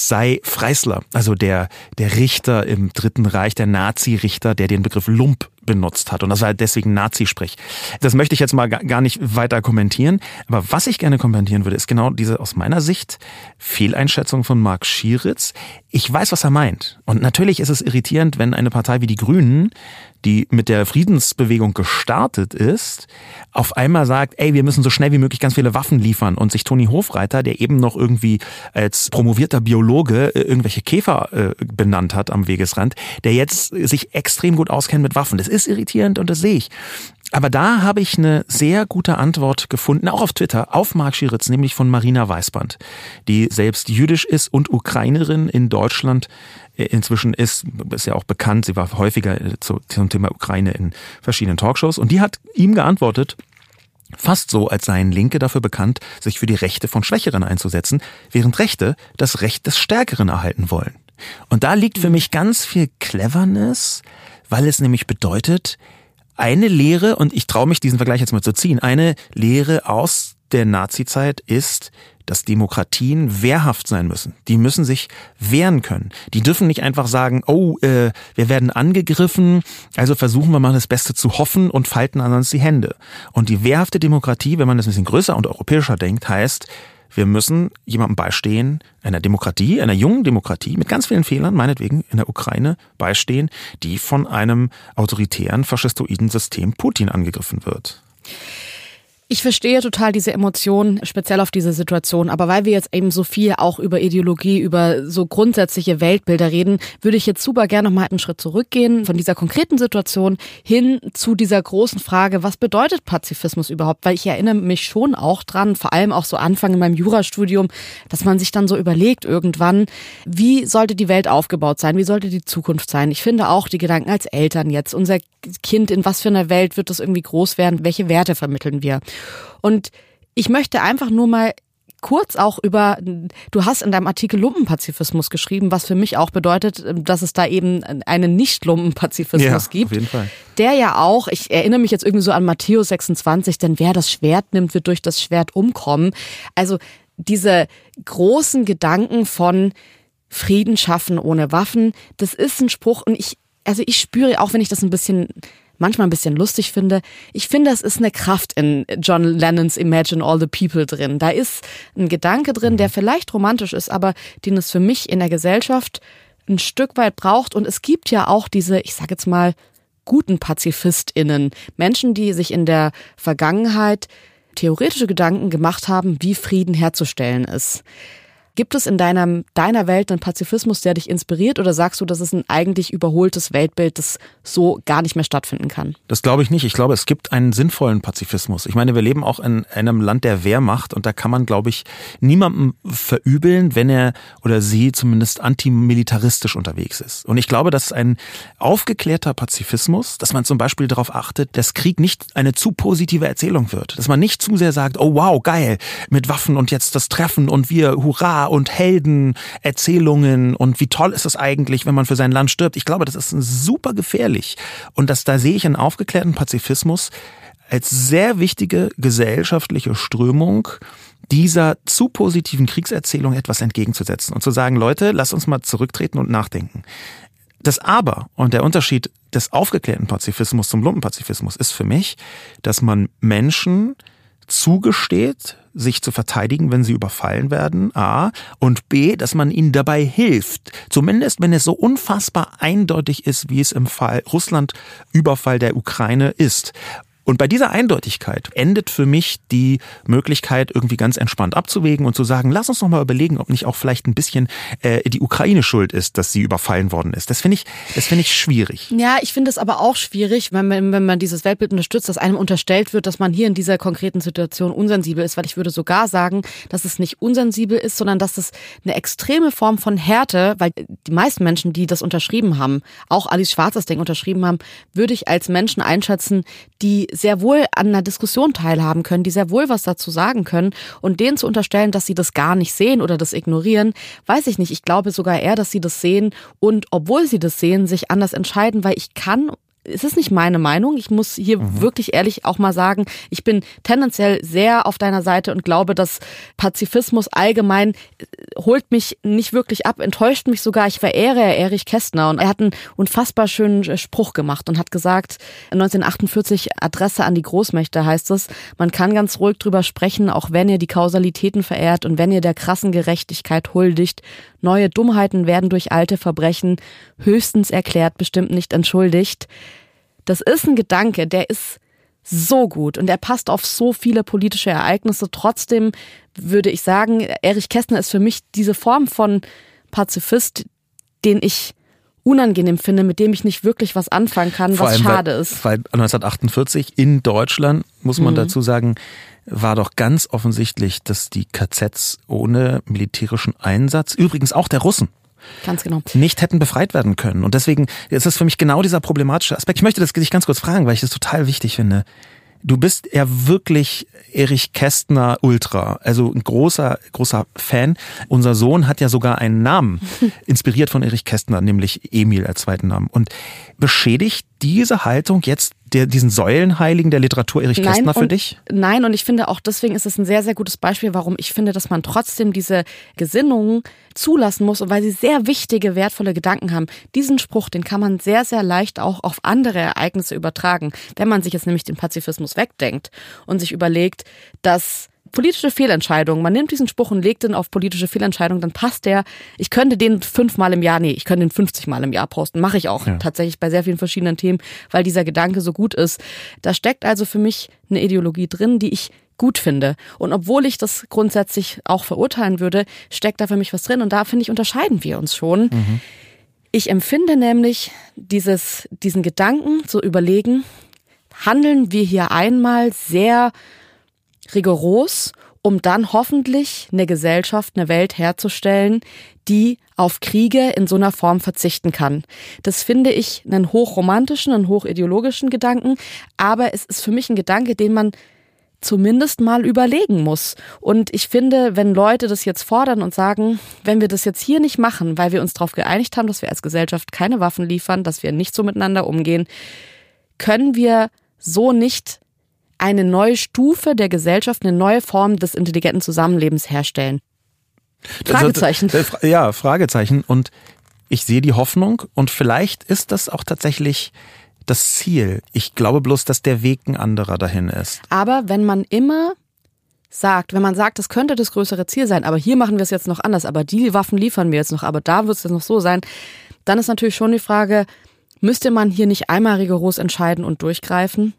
das sei Freisler, also der, der Richter im Dritten Reich, der Nazi-Richter, der den Begriff Lump benutzt hat. Und das war deswegen Nazi-Sprech. Das möchte ich jetzt mal gar nicht weiter kommentieren. Aber was ich gerne kommentieren würde, ist genau diese aus meiner Sicht Fehleinschätzung von Marc Schieritz. Ich weiß, was er meint. Und natürlich ist es irritierend, wenn eine Partei wie die Grünen die mit der Friedensbewegung gestartet ist, auf einmal sagt, ey, wir müssen so schnell wie möglich ganz viele Waffen liefern und sich Toni Hofreiter, der eben noch irgendwie als promovierter Biologe äh, irgendwelche Käfer äh, benannt hat am Wegesrand, der jetzt sich extrem gut auskennt mit Waffen. Das ist irritierend und das sehe ich. Aber da habe ich eine sehr gute Antwort gefunden, auch auf Twitter, auf Mark Schiritz, nämlich von Marina Weißband, die selbst jüdisch ist und Ukrainerin in Deutschland inzwischen ist, ist ja auch bekannt, sie war häufiger zum Thema Ukraine in verschiedenen Talkshows und die hat ihm geantwortet, Fast so, als seien Linke dafür bekannt, sich für die Rechte von Schwächeren einzusetzen, während Rechte das Recht des Stärkeren erhalten wollen. Und da liegt für mich ganz viel Cleverness, weil es nämlich bedeutet, eine Lehre, und ich traue mich diesen Vergleich jetzt mal zu ziehen, eine Lehre aus der Nazizeit ist, dass Demokratien wehrhaft sein müssen. Die müssen sich wehren können. Die dürfen nicht einfach sagen, oh, äh, wir werden angegriffen, also versuchen wir mal das Beste zu hoffen und falten ansonsten die Hände. Und die wehrhafte Demokratie, wenn man das ein bisschen größer und europäischer denkt, heißt, wir müssen jemandem beistehen, einer Demokratie, einer jungen Demokratie mit ganz vielen Fehlern, meinetwegen in der Ukraine beistehen, die von einem autoritären faschistoiden System Putin angegriffen wird. Ich verstehe total diese Emotionen, speziell auf diese Situation. Aber weil wir jetzt eben so viel auch über Ideologie, über so grundsätzliche Weltbilder reden, würde ich jetzt super gerne noch mal einen Schritt zurückgehen von dieser konkreten Situation hin zu dieser großen Frage, was bedeutet Pazifismus überhaupt? Weil ich erinnere mich schon auch dran, vor allem auch so Anfang in meinem Jurastudium, dass man sich dann so überlegt irgendwann, wie sollte die Welt aufgebaut sein? Wie sollte die Zukunft sein? Ich finde auch die Gedanken als Eltern jetzt, unser Kind, in was für einer Welt wird das irgendwie groß werden? Welche Werte vermitteln wir? Und ich möchte einfach nur mal kurz auch über, du hast in deinem Artikel Lumpenpazifismus geschrieben, was für mich auch bedeutet, dass es da eben einen Nicht-Lumpenpazifismus Ja, gibt. auf jeden Fall. Der ja auch, ich erinnere mich jetzt irgendwie so an Matthäus 26, denn wer das Schwert nimmt, wird durch das Schwert umkommen. Also diese großen Gedanken von Frieden schaffen ohne Waffen, das ist ein Spruch und ich, also ich spüre, auch wenn ich das ein bisschen manchmal ein bisschen lustig finde. Ich finde, es ist eine Kraft in John Lennons Imagine All the People drin. Da ist ein Gedanke drin, der vielleicht romantisch ist, aber den es für mich in der Gesellschaft ein Stück weit braucht. Und es gibt ja auch diese, ich sage jetzt mal, guten PazifistInnen. Menschen, die sich in der Vergangenheit theoretische Gedanken gemacht haben, wie Frieden herzustellen ist. Gibt es in deiner, deiner Welt einen Pazifismus, der dich inspiriert oder sagst du, das ist ein eigentlich überholtes Weltbild, das so gar nicht mehr stattfinden kann? Das glaube ich nicht. Ich glaube, es gibt einen sinnvollen Pazifismus. Ich meine, wir leben auch in einem Land der Wehrmacht und da kann man, glaube ich, niemandem verübeln, wenn er oder sie zumindest antimilitaristisch unterwegs ist. Und ich glaube, dass ein aufgeklärter Pazifismus, dass man zum Beispiel darauf achtet, dass Krieg nicht eine zu positive Erzählung wird. Dass man nicht zu sehr sagt, oh wow, geil, mit Waffen und jetzt das Treffen und wir, hurra und Helden, Erzählungen und wie toll ist es eigentlich, wenn man für sein Land stirbt. Ich glaube, das ist super gefährlich. Und das, da sehe ich einen aufgeklärten Pazifismus als sehr wichtige gesellschaftliche Strömung, dieser zu positiven Kriegserzählung etwas entgegenzusetzen und zu sagen, Leute, lasst uns mal zurücktreten und nachdenken. Das Aber und der Unterschied des aufgeklärten Pazifismus zum Lumpenpazifismus ist für mich, dass man Menschen zugesteht, sich zu verteidigen, wenn sie überfallen werden, A, und B, dass man ihnen dabei hilft, zumindest wenn es so unfassbar eindeutig ist, wie es im Fall Russland-Überfall der Ukraine ist. Und bei dieser Eindeutigkeit endet für mich die Möglichkeit, irgendwie ganz entspannt abzuwägen und zu sagen, lass uns noch mal überlegen, ob nicht auch vielleicht ein bisschen äh, die Ukraine schuld ist, dass sie überfallen worden ist. Das finde ich, das finde ich schwierig. Ja, ich finde es aber auch schwierig, wenn man, wenn man dieses Weltbild unterstützt, dass einem unterstellt wird, dass man hier in dieser konkreten Situation unsensibel ist, weil ich würde sogar sagen, dass es nicht unsensibel ist, sondern dass es eine extreme Form von Härte, weil die meisten Menschen, die das unterschrieben haben, auch Alice Schwarz das Ding unterschrieben haben, würde ich als Menschen einschätzen, die sehr wohl an einer Diskussion teilhaben können, die sehr wohl was dazu sagen können und denen zu unterstellen, dass sie das gar nicht sehen oder das ignorieren, weiß ich nicht. Ich glaube sogar eher, dass sie das sehen und obwohl sie das sehen, sich anders entscheiden, weil ich kann es ist nicht meine Meinung. Ich muss hier mhm. wirklich ehrlich auch mal sagen, ich bin tendenziell sehr auf deiner Seite und glaube, dass Pazifismus allgemein äh, holt mich nicht wirklich ab, enttäuscht mich sogar. Ich verehre Erich Kästner und er hat einen unfassbar schönen äh, Spruch gemacht und hat gesagt, 1948 Adresse an die Großmächte heißt es, man kann ganz ruhig drüber sprechen, auch wenn ihr die Kausalitäten verehrt und wenn ihr der krassen Gerechtigkeit huldigt. Neue Dummheiten werden durch alte Verbrechen höchstens erklärt, bestimmt nicht entschuldigt. Das ist ein Gedanke, der ist so gut und er passt auf so viele politische Ereignisse. Trotzdem würde ich sagen, Erich Kästner ist für mich diese Form von Pazifist, den ich unangenehm finde, mit dem ich nicht wirklich was anfangen kann, Vor was allem, schade weil, ist. Weil 1948 in Deutschland, muss man Mhm. dazu sagen, war doch ganz offensichtlich, dass die KZs ohne militärischen Einsatz, übrigens auch der Russen, Ganz genau. nicht hätten befreit werden können. Und deswegen ist es für mich genau dieser problematische Aspekt. Ich möchte das dich ganz kurz fragen, weil ich das total wichtig finde. Du bist ja wirklich Erich Kästner Ultra, also ein großer, großer Fan. Unser Sohn hat ja sogar einen Namen, inspiriert von Erich Kästner, nämlich Emil als zweiten Namen. Und beschädigt diese Haltung jetzt der, diesen Säulenheiligen der Literatur Erich Kästner für und, dich? Nein, und ich finde auch deswegen ist es ein sehr, sehr gutes Beispiel, warum ich finde, dass man trotzdem diese Gesinnungen zulassen muss und weil sie sehr wichtige, wertvolle Gedanken haben. Diesen Spruch, den kann man sehr, sehr leicht auch auf andere Ereignisse übertragen. Wenn man sich jetzt nämlich den Pazifismus wegdenkt und sich überlegt, dass politische Fehlentscheidungen. Man nimmt diesen Spruch und legt ihn auf politische Fehlentscheidungen, dann passt der. Ich könnte den fünfmal im Jahr, nee, ich könnte den 50 Mal im Jahr posten. Mache ich auch ja. tatsächlich bei sehr vielen verschiedenen Themen, weil dieser Gedanke so gut ist. Da steckt also für mich eine Ideologie drin, die ich gut finde. Und obwohl ich das grundsätzlich auch verurteilen würde, steckt da für mich was drin. Und da finde ich, unterscheiden wir uns schon. Mhm. Ich empfinde nämlich dieses, diesen Gedanken zu überlegen, handeln wir hier einmal sehr rigoros, um dann hoffentlich eine Gesellschaft, eine Welt herzustellen, die auf Kriege in so einer Form verzichten kann. Das finde ich einen hochromantischen, einen hochideologischen Gedanken, aber es ist für mich ein Gedanke, den man zumindest mal überlegen muss. Und ich finde, wenn Leute das jetzt fordern und sagen, wenn wir das jetzt hier nicht machen, weil wir uns darauf geeinigt haben, dass wir als Gesellschaft keine Waffen liefern, dass wir nicht so miteinander umgehen, können wir so nicht eine neue Stufe der Gesellschaft, eine neue Form des intelligenten Zusammenlebens herstellen. Fragezeichen. Ja, Fragezeichen. Und ich sehe die Hoffnung und vielleicht ist das auch tatsächlich das Ziel. Ich glaube bloß, dass der Weg ein anderer dahin ist. Aber wenn man immer sagt, wenn man sagt, das könnte das größere Ziel sein, aber hier machen wir es jetzt noch anders, aber die Waffen liefern wir jetzt noch, aber da wird es jetzt noch so sein, dann ist natürlich schon die Frage, müsste man hier nicht einmal rigoros entscheiden und durchgreifen?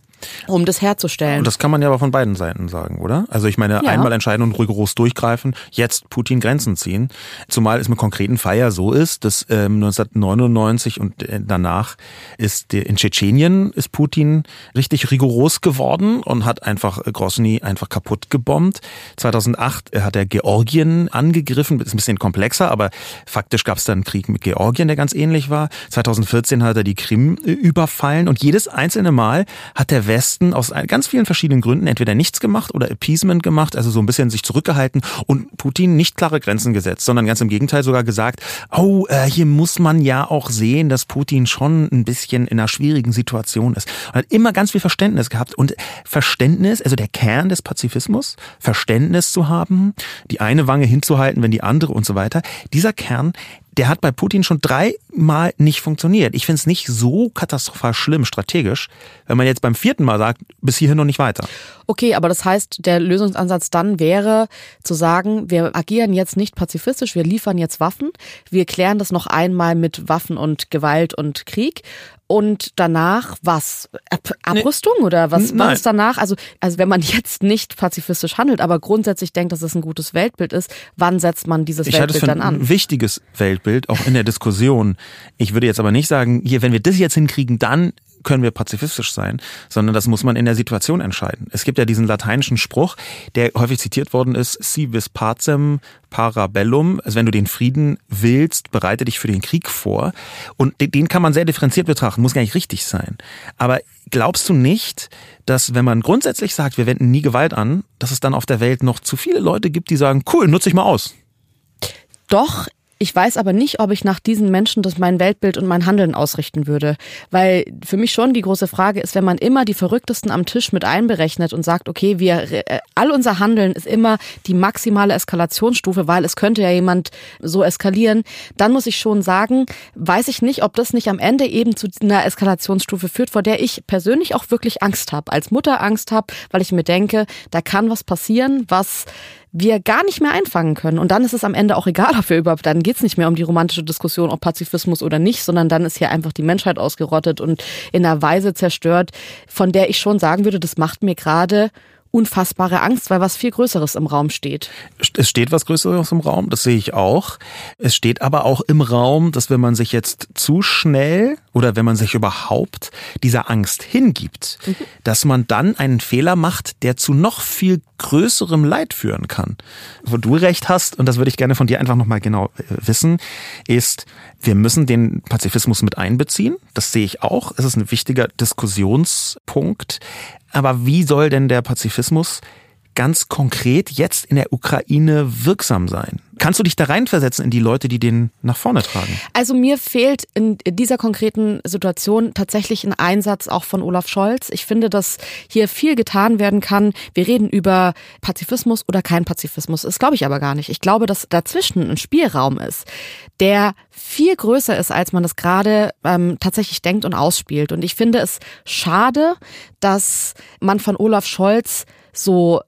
Um das herzustellen. Und das kann man ja aber von beiden Seiten sagen, oder? Also ich meine, ja. einmal entscheiden und rigoros durchgreifen, jetzt Putin Grenzen ziehen. Zumal es mit konkreten Fall ja so ist, dass ähm, 1999 und äh, danach ist in Tschetschenien ist Putin richtig rigoros geworden und hat einfach Grosny einfach kaputt gebombt. 2008 hat er Georgien angegriffen, ist ein bisschen komplexer, aber faktisch gab es dann einen Krieg mit Georgien, der ganz ähnlich war. 2014 hat er die Krim äh, überfallen und jedes einzelne Mal hat der Westen aus ganz vielen verschiedenen Gründen entweder nichts gemacht oder Appeasement gemacht, also so ein bisschen sich zurückgehalten und Putin nicht klare Grenzen gesetzt, sondern ganz im Gegenteil sogar gesagt, oh, äh, hier muss man ja auch sehen, dass Putin schon ein bisschen in einer schwierigen Situation ist. Und hat immer ganz viel Verständnis gehabt und Verständnis, also der Kern des Pazifismus, Verständnis zu haben, die eine Wange hinzuhalten, wenn die andere und so weiter. Dieser Kern, der hat bei Putin schon dreimal nicht funktioniert. Ich finde es nicht so katastrophal schlimm strategisch, wenn man jetzt beim vierten Mal sagt, bis hierhin noch nicht weiter. Okay, aber das heißt, der Lösungsansatz dann wäre zu sagen, wir agieren jetzt nicht pazifistisch, wir liefern jetzt Waffen, wir klären das noch einmal mit Waffen und Gewalt und Krieg und danach was? Ab Abrüstung nee. oder was, was ist danach? Also, also wenn man jetzt nicht pazifistisch handelt, aber grundsätzlich denkt, dass es ein gutes Weltbild ist, wann setzt man dieses ich Weltbild dann an? Ein wichtiges Weltbild, auch in der Diskussion. Ich würde jetzt aber nicht sagen, hier, wenn wir das jetzt hinkriegen, dann können wir pazifistisch sein, sondern das muss man in der Situation entscheiden. Es gibt ja diesen lateinischen Spruch, der häufig zitiert worden ist, si vis pacem parabellum, also wenn du den Frieden willst, bereite dich für den Krieg vor. Und den kann man sehr differenziert betrachten, muss gar nicht richtig sein. Aber glaubst du nicht, dass wenn man grundsätzlich sagt, wir wenden nie Gewalt an, dass es dann auf der Welt noch zu viele Leute gibt, die sagen, cool, nutze ich mal aus? Doch, ich weiß aber nicht, ob ich nach diesen Menschen das mein Weltbild und mein Handeln ausrichten würde. Weil für mich schon die große Frage ist, wenn man immer die Verrücktesten am Tisch mit einberechnet und sagt, okay, wir, äh, all unser Handeln ist immer die maximale Eskalationsstufe, weil es könnte ja jemand so eskalieren, dann muss ich schon sagen, weiß ich nicht, ob das nicht am Ende eben zu einer Eskalationsstufe führt, vor der ich persönlich auch wirklich Angst habe, als Mutter Angst habe, weil ich mir denke, da kann was passieren, was wir gar nicht mehr einfangen können. Und dann ist es am Ende auch egal, ob wir überhaupt, dann geht es nicht mehr um die romantische Diskussion, ob Pazifismus oder nicht, sondern dann ist hier einfach die Menschheit ausgerottet und in einer Weise zerstört, von der ich schon sagen würde, das macht mir gerade unfassbare Angst, weil was viel Größeres im Raum steht. Es steht was Größeres im Raum, das sehe ich auch. Es steht aber auch im Raum, dass wenn man sich jetzt zu schnell oder wenn man sich überhaupt dieser Angst hingibt, mhm. dass man dann einen Fehler macht, der zu noch viel größerem Leid führen kann. Wo du recht hast, und das würde ich gerne von dir einfach nochmal genau äh, wissen, ist, wir müssen den Pazifismus mit einbeziehen. Das sehe ich auch. Es ist ein wichtiger Diskussionspunkt. Aber wie soll denn der Pazifismus ganz konkret jetzt in der Ukraine wirksam sein? Kannst du dich da reinversetzen in die Leute, die den nach vorne tragen? Also mir fehlt in dieser konkreten Situation tatsächlich ein Einsatz auch von Olaf Scholz. Ich finde, dass hier viel getan werden kann. Wir reden über Pazifismus oder kein Pazifismus. Das glaube ich aber gar nicht. Ich glaube, dass dazwischen ein Spielraum ist, der viel größer ist, als man es gerade ähm, tatsächlich denkt und ausspielt. Und ich finde es schade, dass man von Olaf Scholz so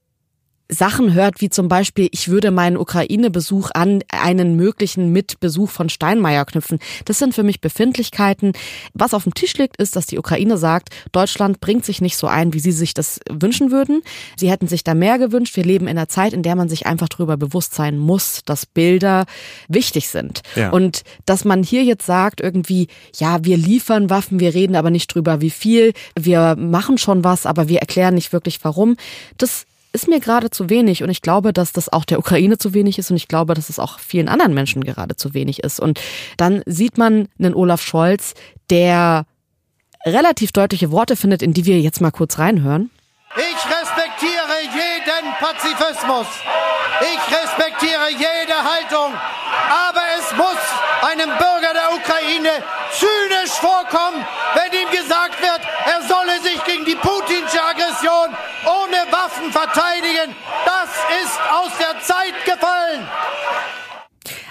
Sachen hört, wie zum Beispiel, ich würde meinen Ukraine-Besuch an einen möglichen Mitbesuch von Steinmeier knüpfen. Das sind für mich Befindlichkeiten. Was auf dem Tisch liegt, ist, dass die Ukraine sagt, Deutschland bringt sich nicht so ein, wie sie sich das wünschen würden. Sie hätten sich da mehr gewünscht. Wir leben in einer Zeit, in der man sich einfach darüber bewusst sein muss, dass Bilder wichtig sind. Ja. Und dass man hier jetzt sagt, irgendwie, ja, wir liefern Waffen, wir reden aber nicht drüber, wie viel, wir machen schon was, aber wir erklären nicht wirklich warum. Das ist mir gerade zu wenig und ich glaube, dass das auch der Ukraine zu wenig ist und ich glaube, dass es auch vielen anderen Menschen gerade zu wenig ist. Und dann sieht man einen Olaf Scholz, der relativ deutliche Worte findet, in die wir jetzt mal kurz reinhören. Ich respektiere jeden Pazifismus. Ich respektiere jede Haltung. Aber es muss einem Bürger der Ukraine zynisch vorkommen, wenn ihm gesagt wird, er solle sich gegen die Aggression Waffen verteidigen. Das ist aus der Zeit gefallen.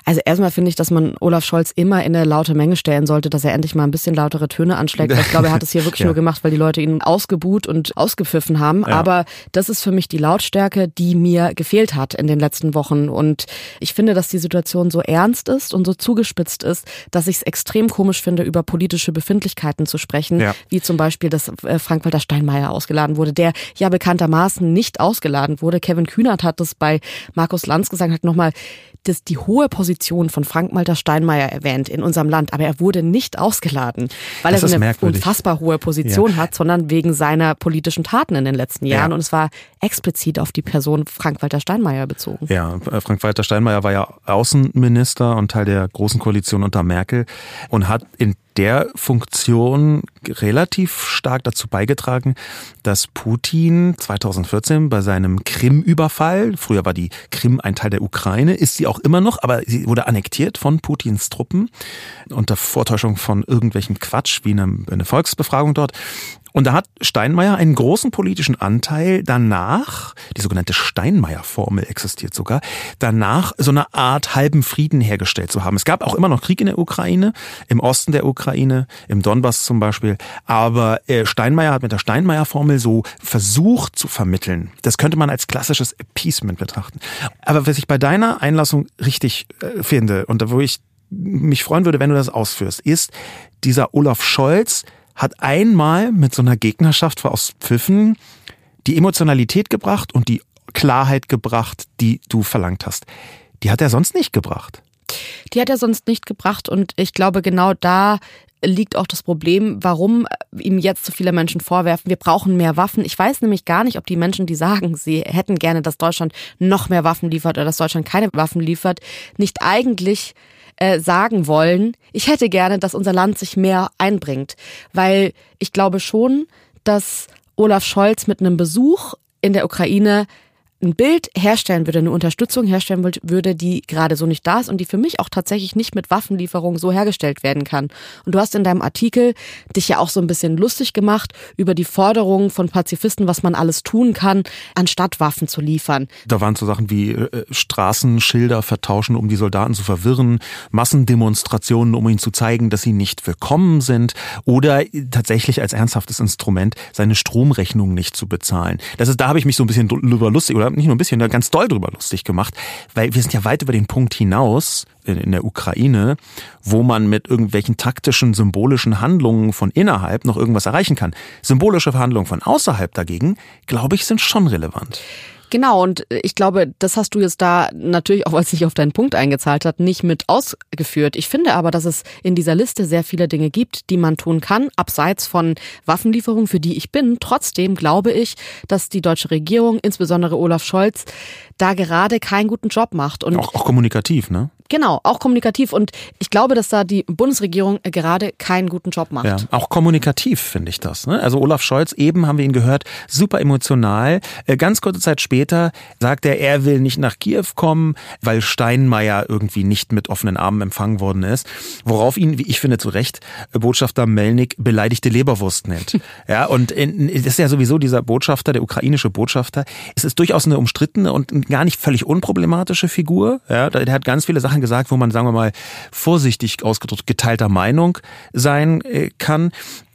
Also erstmal finde ich, dass man Olaf Scholz immer in eine laute Menge stellen sollte, dass er endlich mal ein bisschen lautere Töne anschlägt. Ich glaube, er hat es hier wirklich ja. nur gemacht, weil die Leute ihn ausgebuht und ausgepfiffen haben. Ja. Aber das ist für mich die Lautstärke, die mir gefehlt hat in den letzten Wochen. Und ich finde, dass die Situation so ernst ist und so zugespitzt ist, dass ich es extrem komisch finde, über politische Befindlichkeiten zu sprechen, ja. wie zum Beispiel, dass äh, Frank-Walter Steinmeier ausgeladen wurde, der ja bekanntermaßen nicht ausgeladen wurde. Kevin Kühnert hat das bei Markus Lanz gesagt, hat nochmal das die hohe Position von Frank-Walter Steinmeier erwähnt in unserem Land, aber er wurde nicht ausgeladen, weil das er so eine unfassbar hohe Position ja. hat, sondern wegen seiner politischen Taten in den letzten Jahren. Ja. Und es war explizit auf die Person Frank-Walter Steinmeier bezogen. Ja, Frank-Walter Steinmeier war ja Außenminister und Teil der Großen Koalition unter Merkel und hat in der Funktion relativ stark dazu beigetragen, dass Putin 2014 bei seinem Krim-Überfall, früher war die Krim ein Teil der Ukraine, ist sie auch immer noch, aber sie wurde annektiert von Putins Truppen unter Vortäuschung von irgendwelchen Quatsch wie eine, eine Volksbefragung dort. Und da hat Steinmeier einen großen politischen Anteil danach, die sogenannte Steinmeier-Formel existiert sogar, danach so eine Art halben Frieden hergestellt zu haben. Es gab auch immer noch Krieg in der Ukraine, im Osten der Ukraine, im Donbass zum Beispiel. Aber äh, Steinmeier hat mit der Steinmeier-Formel so versucht zu vermitteln. Das könnte man als klassisches Appeasement betrachten. Aber was ich bei deiner Einlassung richtig äh, finde und wo ich mich freuen würde, wenn du das ausführst, ist dieser Olaf Scholz, hat einmal mit so einer Gegnerschaft aus Pfiffen die Emotionalität gebracht und die Klarheit gebracht, die du verlangt hast. Die hat er sonst nicht gebracht. Die hat er sonst nicht gebracht und ich glaube genau da liegt auch das Problem, warum ihm jetzt so viele Menschen vorwerfen, wir brauchen mehr Waffen. Ich weiß nämlich gar nicht, ob die Menschen, die sagen, sie hätten gerne, dass Deutschland noch mehr Waffen liefert oder dass Deutschland keine Waffen liefert, nicht eigentlich äh, sagen wollen, ich hätte gerne, dass unser Land sich mehr einbringt. Weil ich glaube schon, dass Olaf Scholz mit einem Besuch in der Ukraine ein Bild herstellen würde, eine Unterstützung herstellen würde, die gerade so nicht da ist und die für mich auch tatsächlich nicht mit Waffenlieferungen so hergestellt werden kann. Und du hast in deinem Artikel dich ja auch so ein bisschen lustig gemacht über die Forderungen von Pazifisten, was man alles tun kann, anstatt Waffen zu liefern. Da waren so Sachen wie äh, Straßenschilder vertauschen, um die Soldaten zu verwirren, Massendemonstrationen, um ihnen zu zeigen, dass sie nicht willkommen sind oder tatsächlich als ernsthaftes Instrument seine Stromrechnung nicht zu bezahlen. Das ist, da habe ich mich so ein bisschen drüber lustig oder nicht nur ein bisschen, ganz doll drüber lustig gemacht, weil wir sind ja weit über den Punkt hinaus in, der Ukraine, wo man mit irgendwelchen taktischen, symbolischen Handlungen von innerhalb noch irgendwas erreichen kann. Symbolische Verhandlungen von außerhalb dagegen, glaube ich, sind schon relevant. Genau, und ich glaube, das hast du jetzt da natürlich, auch weil es nicht auf deinen Punkt eingezahlt hat, nicht mit ausgeführt. Ich finde aber, dass es in dieser Liste sehr viele Dinge gibt, die man tun kann, abseits von Waffenlieferungen, für die ich bin. Trotzdem glaube ich, dass die deutsche Regierung, insbesondere Olaf Scholz, da gerade keinen guten Job macht. Und auch, auch kommunikativ, ne? Genau, auch kommunikativ. Und ich glaube, dass da die Bundesregierung gerade keinen guten Job macht. Ja, auch kommunikativ finde ich das. Ne? Also Olaf Scholz, eben haben wir ihn gehört, super emotional. Äh, ganz kurze Zeit später sagt er, er will nicht nach Kiew kommen, weil Steinmeier irgendwie nicht mit offenen Armen empfangen worden ist. Worauf ihn, wie ich finde, zu Recht Botschafter Melnik beleidigte Leberwurst nennt. ja, und das ist ja sowieso dieser Botschafter, der ukrainische Botschafter. Es ist durchaus eine umstrittene und gar nicht völlig unproblematische Figur. Ja, der hat ganz viele Sachen gesagt, wo man, sagen wir mal, vorsichtig ausgedrückt geteilter Meinung sein äh, kann.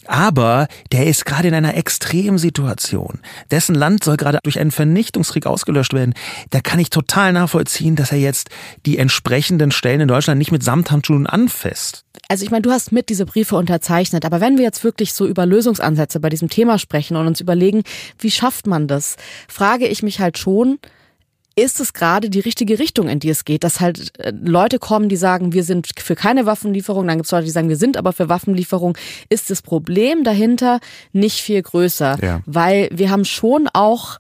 Aber der ist gerade in einer Extremsituation. Dessen Land soll gerade durch einen Vernichtungskrieg ausgelöscht werden. Da kann ich total nachvollziehen, dass er jetzt die entsprechenden Stellen in Deutschland nicht mit Samthandschuhen anfasst. Also ich meine, du hast mit diese Briefe unterzeichnet, aber wenn wir jetzt wirklich so über Lösungsansätze bei diesem Thema sprechen und uns überlegen, wie schafft man das, frage ich mich halt schon, ist es gerade die richtige Richtung, in die es geht, dass halt äh, Leute kommen, die sagen, wir sind für keine Waffenlieferung, dann gibt es Leute, die sagen, wir sind aber für Waffenlieferung, ist das Problem dahinter nicht viel größer, ja. weil wir haben schon auch,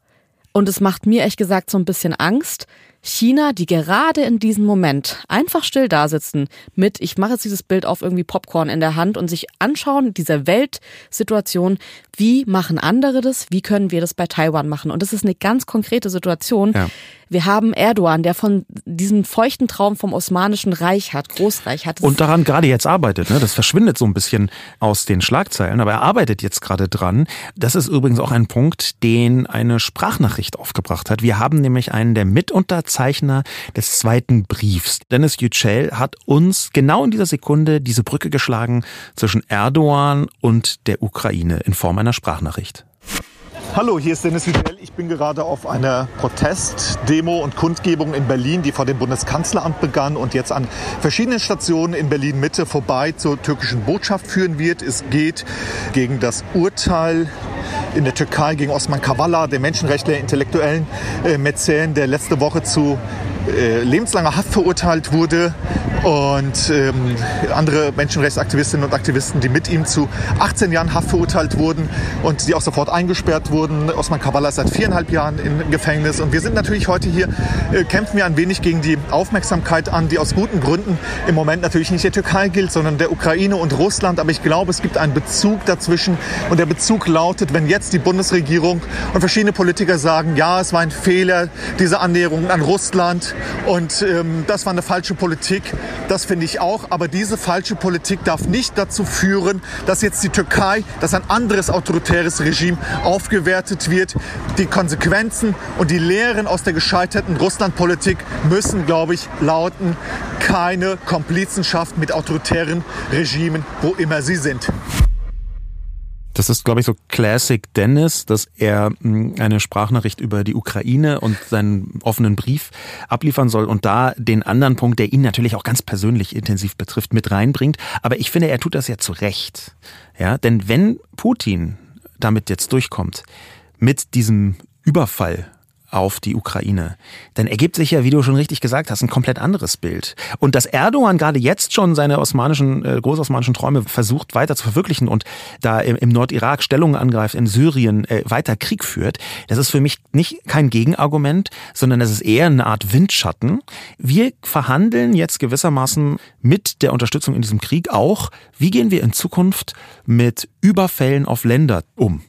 und es macht mir echt gesagt so ein bisschen Angst, China, die gerade in diesem Moment einfach still da sitzen mit, ich mache jetzt dieses Bild auf irgendwie Popcorn in der Hand und sich anschauen, diese Weltsituation, wie machen andere das, wie können wir das bei Taiwan machen? Und das ist eine ganz konkrete Situation. Ja. Wir haben Erdogan, der von diesem feuchten Traum vom Osmanischen Reich hat, Großreich hat. Und daran gerade jetzt arbeitet. Ne? Das verschwindet so ein bisschen aus den Schlagzeilen, aber er arbeitet jetzt gerade dran. Das ist übrigens auch ein Punkt, den eine Sprachnachricht aufgebracht hat. Wir haben nämlich einen der Mitunterzeichner des zweiten Briefs. Dennis Yücel hat uns genau in dieser Sekunde diese Brücke geschlagen zwischen Erdogan und der Ukraine in Form einer Sprachnachricht. Hallo, hier ist Dennis Hütel. Ich bin gerade auf einer Protestdemo und Kundgebung in Berlin, die vor dem Bundeskanzleramt begann und jetzt an verschiedenen Stationen in Berlin Mitte vorbei zur türkischen Botschaft führen wird. Es geht gegen das Urteil in der Türkei gegen Osman Kavala, dem Menschenrechtler, intellektuellen äh, Mäzen, der letzte Woche zu äh, lebenslanger Haft verurteilt wurde und ähm, andere Menschenrechtsaktivistinnen und Aktivisten, die mit ihm zu 18 Jahren Haft verurteilt wurden und die auch sofort eingesperrt wurden. Osman Kavala ist seit viereinhalb Jahren im Gefängnis und wir sind natürlich heute hier, äh, kämpfen wir ein wenig gegen die Aufmerksamkeit an, die aus guten Gründen im Moment natürlich nicht der Türkei gilt, sondern der Ukraine und Russland. Aber ich glaube, es gibt einen Bezug dazwischen und der Bezug lautet, wenn jetzt die Bundesregierung und verschiedene Politiker sagen, ja, es war ein Fehler, diese Annäherung an Russland, und ähm, das war eine falsche Politik. Das finde ich auch. Aber diese falsche Politik darf nicht dazu führen, dass jetzt die Türkei, dass ein anderes autoritäres Regime aufgewertet wird. Die Konsequenzen und die Lehren aus der gescheiterten Russlandpolitik müssen, glaube ich, lauten, keine Komplizenschaft mit autoritären Regimen, wo immer sie sind. Das ist, glaube ich, so Classic Dennis, dass er hm, eine Sprachnachricht über die Ukraine und seinen offenen Brief abliefern soll und da den anderen Punkt, der ihn natürlich auch ganz persönlich intensiv betrifft, mit reinbringt. Aber ich finde, er tut das ja zu Recht. Ja, denn wenn Putin damit jetzt durchkommt, mit diesem Überfall auf die Ukraine, dann ergibt sich ja, wie du schon richtig gesagt hast, ein komplett anderes Bild. Und dass Erdogan gerade jetzt schon seine osmanischen, äh, großosmanischen Träume versucht weiter zu verwirklichen und da im, im Nordirak Stellungen angreift, in Syrien äh, weiter Krieg führt, das ist für mich nicht kein Gegenargument, sondern das ist eher eine Art Windschatten. Wir verhandeln jetzt gewissermaßen mit der Unterstützung in diesem Krieg auch, wie gehen wir in Zukunft mit Überfällen auf Länder um.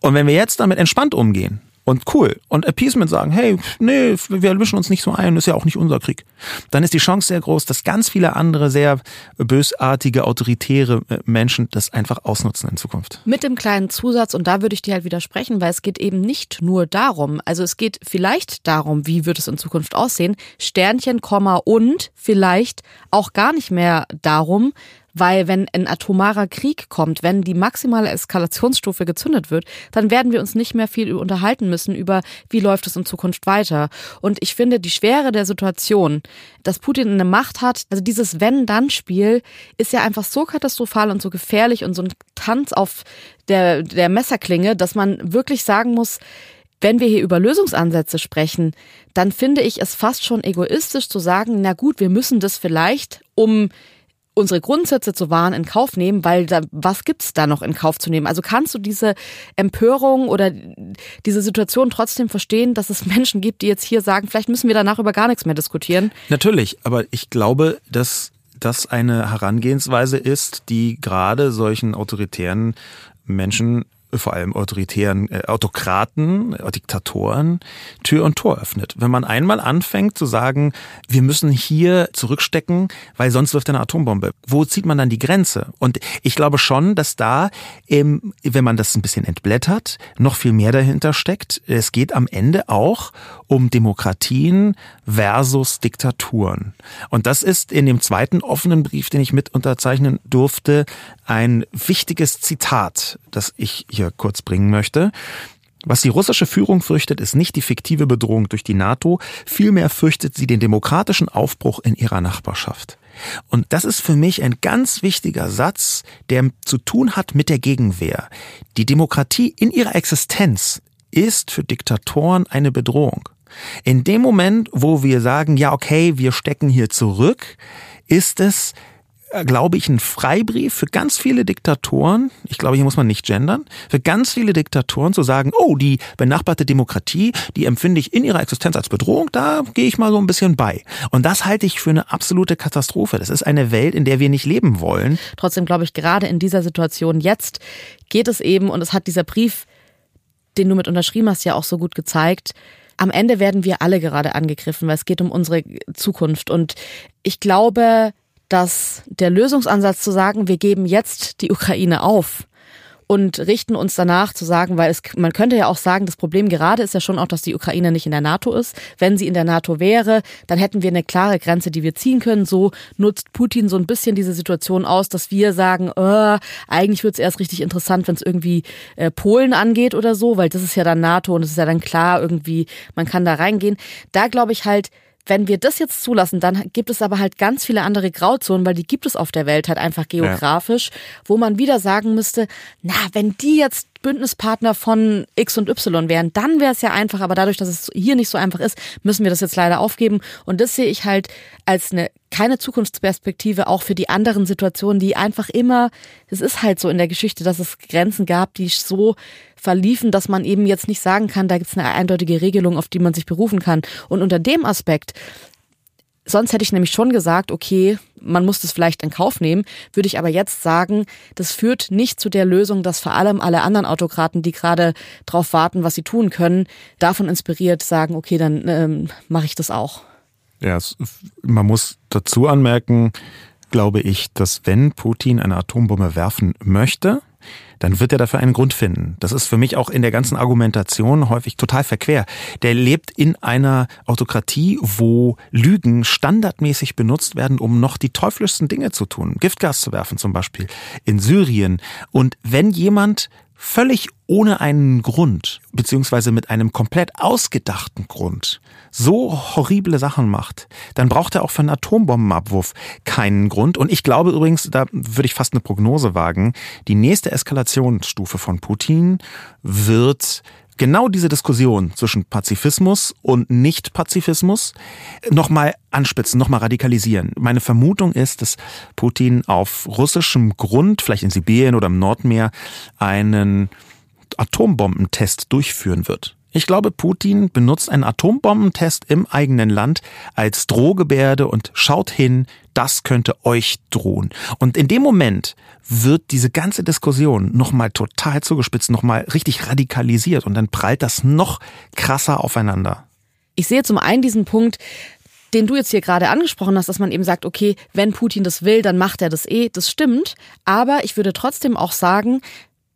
Und wenn wir jetzt damit entspannt umgehen, und cool und Appeasement sagen, hey, nee, wir mischen uns nicht so ein, ist ja auch nicht unser Krieg. Dann ist die Chance sehr groß, dass ganz viele andere sehr bösartige, autoritäre äh, Menschen das einfach ausnutzen in Zukunft. Mit dem kleinen Zusatz, und da würde ich dir halt widersprechen, weil es geht eben nicht nur darum, also es geht vielleicht darum, wie wird es in Zukunft aussehen, Sternchen, Komma und vielleicht auch gar nicht mehr darum, weil wenn ein atomarer Krieg kommt, wenn die maximale Eskalationsstufe gezündet wird, dann werden wir uns nicht mehr viel unterhalten müssen über, wie läuft es in Zukunft weiter. Und ich finde, die Schwere der Situation, dass Putin eine Macht hat, also dieses Wenn-Dann-Spiel ist ja einfach so katastrophal und so gefährlich und so ein Tanz auf der, der Messerklinge, dass man wirklich sagen muss, wenn wir hier über Lösungsansätze sprechen, dann finde ich es fast schon egoistisch zu sagen, na gut, wir müssen das vielleicht, um unsere Grundsätze zu wahren, in Kauf nehmen, weil da, was gibt's da noch in Kauf zu nehmen? Also kannst du diese Empörung oder diese Situation trotzdem verstehen, dass es Menschen gibt, die jetzt hier sagen, vielleicht müssen wir danach über gar nichts mehr diskutieren? Natürlich, aber ich glaube, dass das eine Herangehensweise ist, die gerade solchen autoritären Menschen vor allem autoritären äh, Autokraten, äh, Diktatoren Tür und Tor öffnet. Wenn man einmal anfängt zu sagen, wir müssen hier zurückstecken, weil sonst wirft eine Atombombe. Wo zieht man dann die Grenze? Und ich glaube schon, dass da, ähm, wenn man das ein bisschen entblättert, noch viel mehr dahinter steckt. Es geht am Ende auch um Demokratien versus Diktaturen. Und das ist in dem zweiten offenen Brief, den ich mit unterzeichnen durfte, ein wichtiges Zitat, das ich kurz bringen möchte. Was die russische Führung fürchtet, ist nicht die fiktive Bedrohung durch die NATO, vielmehr fürchtet sie den demokratischen Aufbruch in ihrer Nachbarschaft. Und das ist für mich ein ganz wichtiger Satz, der zu tun hat mit der Gegenwehr. Die Demokratie in ihrer Existenz ist für Diktatoren eine Bedrohung. In dem Moment, wo wir sagen, ja, okay, wir stecken hier zurück, ist es glaube ich, ein Freibrief für ganz viele Diktatoren, ich glaube, hier muss man nicht gendern, für ganz viele Diktatoren zu sagen, oh, die benachbarte Demokratie, die empfinde ich in ihrer Existenz als Bedrohung, da gehe ich mal so ein bisschen bei. Und das halte ich für eine absolute Katastrophe. Das ist eine Welt, in der wir nicht leben wollen. Trotzdem glaube ich, gerade in dieser Situation jetzt geht es eben, und es hat dieser Brief, den du mit unterschrieben hast, ja auch so gut gezeigt, am Ende werden wir alle gerade angegriffen, weil es geht um unsere Zukunft. Und ich glaube, dass der Lösungsansatz zu sagen, wir geben jetzt die Ukraine auf und richten uns danach zu sagen, weil es, man könnte ja auch sagen, das Problem gerade ist ja schon auch, dass die Ukraine nicht in der NATO ist. Wenn sie in der NATO wäre, dann hätten wir eine klare Grenze, die wir ziehen können. So nutzt Putin so ein bisschen diese Situation aus, dass wir sagen, oh, eigentlich wird es erst richtig interessant, wenn es irgendwie äh, Polen angeht oder so, weil das ist ja dann NATO und es ist ja dann klar irgendwie, man kann da reingehen. Da glaube ich halt, wenn wir das jetzt zulassen, dann gibt es aber halt ganz viele andere Grauzonen, weil die gibt es auf der Welt halt einfach geografisch, ja. wo man wieder sagen müsste, na, wenn die jetzt Bündnispartner von X und Y wären, dann wäre es ja einfach, aber dadurch, dass es hier nicht so einfach ist, müssen wir das jetzt leider aufgeben. Und das sehe ich halt als eine keine Zukunftsperspektive auch für die anderen Situationen, die einfach immer, es ist halt so in der Geschichte, dass es Grenzen gab, die so verliefen, dass man eben jetzt nicht sagen kann, da gibt es eine eindeutige Regelung, auf die man sich berufen kann. Und unter dem Aspekt Sonst hätte ich nämlich schon gesagt, okay, man muss das vielleicht in Kauf nehmen, würde ich aber jetzt sagen, das führt nicht zu der Lösung, dass vor allem alle anderen Autokraten, die gerade darauf warten, was sie tun können, davon inspiriert sagen, okay, dann ähm, mache ich das auch. Ja, man muss dazu anmerken, glaube ich, dass wenn Putin eine Atombombe werfen möchte, dann wird er dafür einen Grund finden. Das ist für mich auch in der ganzen Argumentation häufig total verquer. Der lebt in einer Autokratie, wo Lügen standardmäßig benutzt werden, um noch die teuflischsten Dinge zu tun. Giftgas zu werfen zum Beispiel in Syrien. Und wenn jemand völlig ohne einen Grund, beziehungsweise mit einem komplett ausgedachten Grund, so horrible Sachen macht, dann braucht er auch für einen Atombombenabwurf keinen Grund. Und ich glaube übrigens, da würde ich fast eine Prognose wagen, die nächste Eskalationsstufe von Putin wird genau diese Diskussion zwischen Pazifismus und Nicht-Pazifismus nochmal anspitzen, nochmal radikalisieren. Meine Vermutung ist, dass Putin auf russischem Grund, vielleicht in Sibirien oder im Nordmeer, einen Atombombentest durchführen wird. Ich glaube, Putin benutzt einen Atombombentest im eigenen Land als Drohgebärde und schaut hin, das könnte euch drohen. Und in dem Moment wird diese ganze Diskussion nochmal total zugespitzt, nochmal richtig radikalisiert und dann prallt das noch krasser aufeinander. Ich sehe zum einen diesen Punkt, den du jetzt hier gerade angesprochen hast, dass man eben sagt, okay, wenn Putin das will, dann macht er das eh. Das stimmt. Aber ich würde trotzdem auch sagen,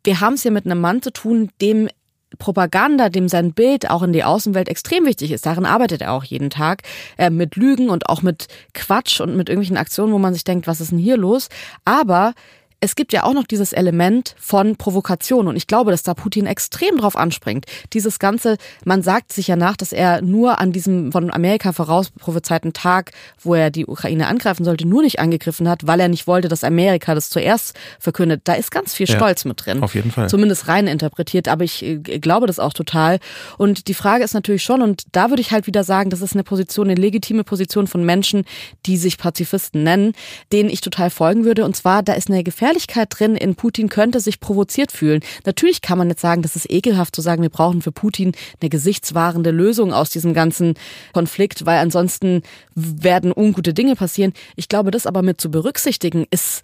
wir haben es hier mit einem Mann zu tun, dem Propaganda, dem sein Bild auch in die Außenwelt extrem wichtig ist. Darin arbeitet er auch jeden Tag äh, mit Lügen und auch mit Quatsch und mit irgendwelchen Aktionen, wo man sich denkt, was ist denn hier los? Aber es gibt ja auch noch dieses Element von Provokation und ich glaube, dass da Putin extrem drauf anspringt. Dieses ganze, man sagt sich ja nach, dass er nur an diesem von Amerika voraus prophezeiten Tag, wo er die Ukraine angreifen sollte, nur nicht angegriffen hat, weil er nicht wollte, dass Amerika das zuerst verkündet. Da ist ganz viel Stolz ja, mit drin. Auf jeden Fall. Zumindest rein interpretiert, aber ich äh, glaube das auch total. Und die Frage ist natürlich schon, und da würde ich halt wieder sagen, das ist eine Position, eine legitime Position von Menschen, die sich Pazifisten nennen, denen ich total folgen würde. Und zwar, da ist eine gefährliche Gefährlichkeit drin in Putin könnte sich provoziert fühlen. Natürlich kann man jetzt sagen, das ist ekelhaft zu sagen, wir brauchen für Putin eine gesichtswahrende Lösung aus diesem ganzen Konflikt, weil ansonsten werden ungute Dinge passieren. Ich glaube, das aber mit zu berücksichtigen ist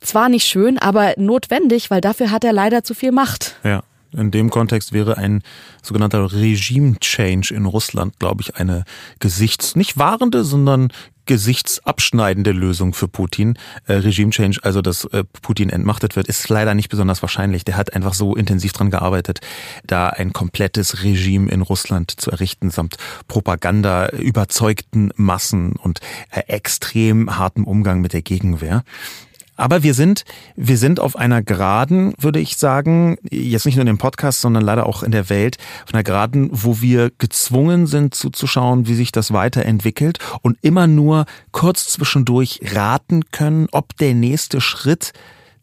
zwar nicht schön, aber notwendig, weil dafür hat er leider zu viel Macht. Ja. In dem Kontext wäre ein sogenannter Regime-Change in Russland, glaube ich, eine gesichts, nicht wahrende, sondern gesichtsabschneidende Lösung für Putin. Äh, Regime Change, also dass äh, Putin entmachtet wird, ist leider nicht besonders wahrscheinlich. Der hat einfach so intensiv dran gearbeitet, da ein komplettes Regime in Russland zu errichten, samt Propaganda, überzeugten Massen und äh, extrem hartem Umgang mit der Gegenwehr. Aber wir sind, wir sind auf einer Geraden, würde ich sagen, jetzt nicht nur in dem Podcast, sondern leider auch in der Welt, auf einer Geraden, wo wir gezwungen sind zuzuschauen, wie sich das weiterentwickelt und immer nur kurz zwischendurch raten können, ob der nächste Schritt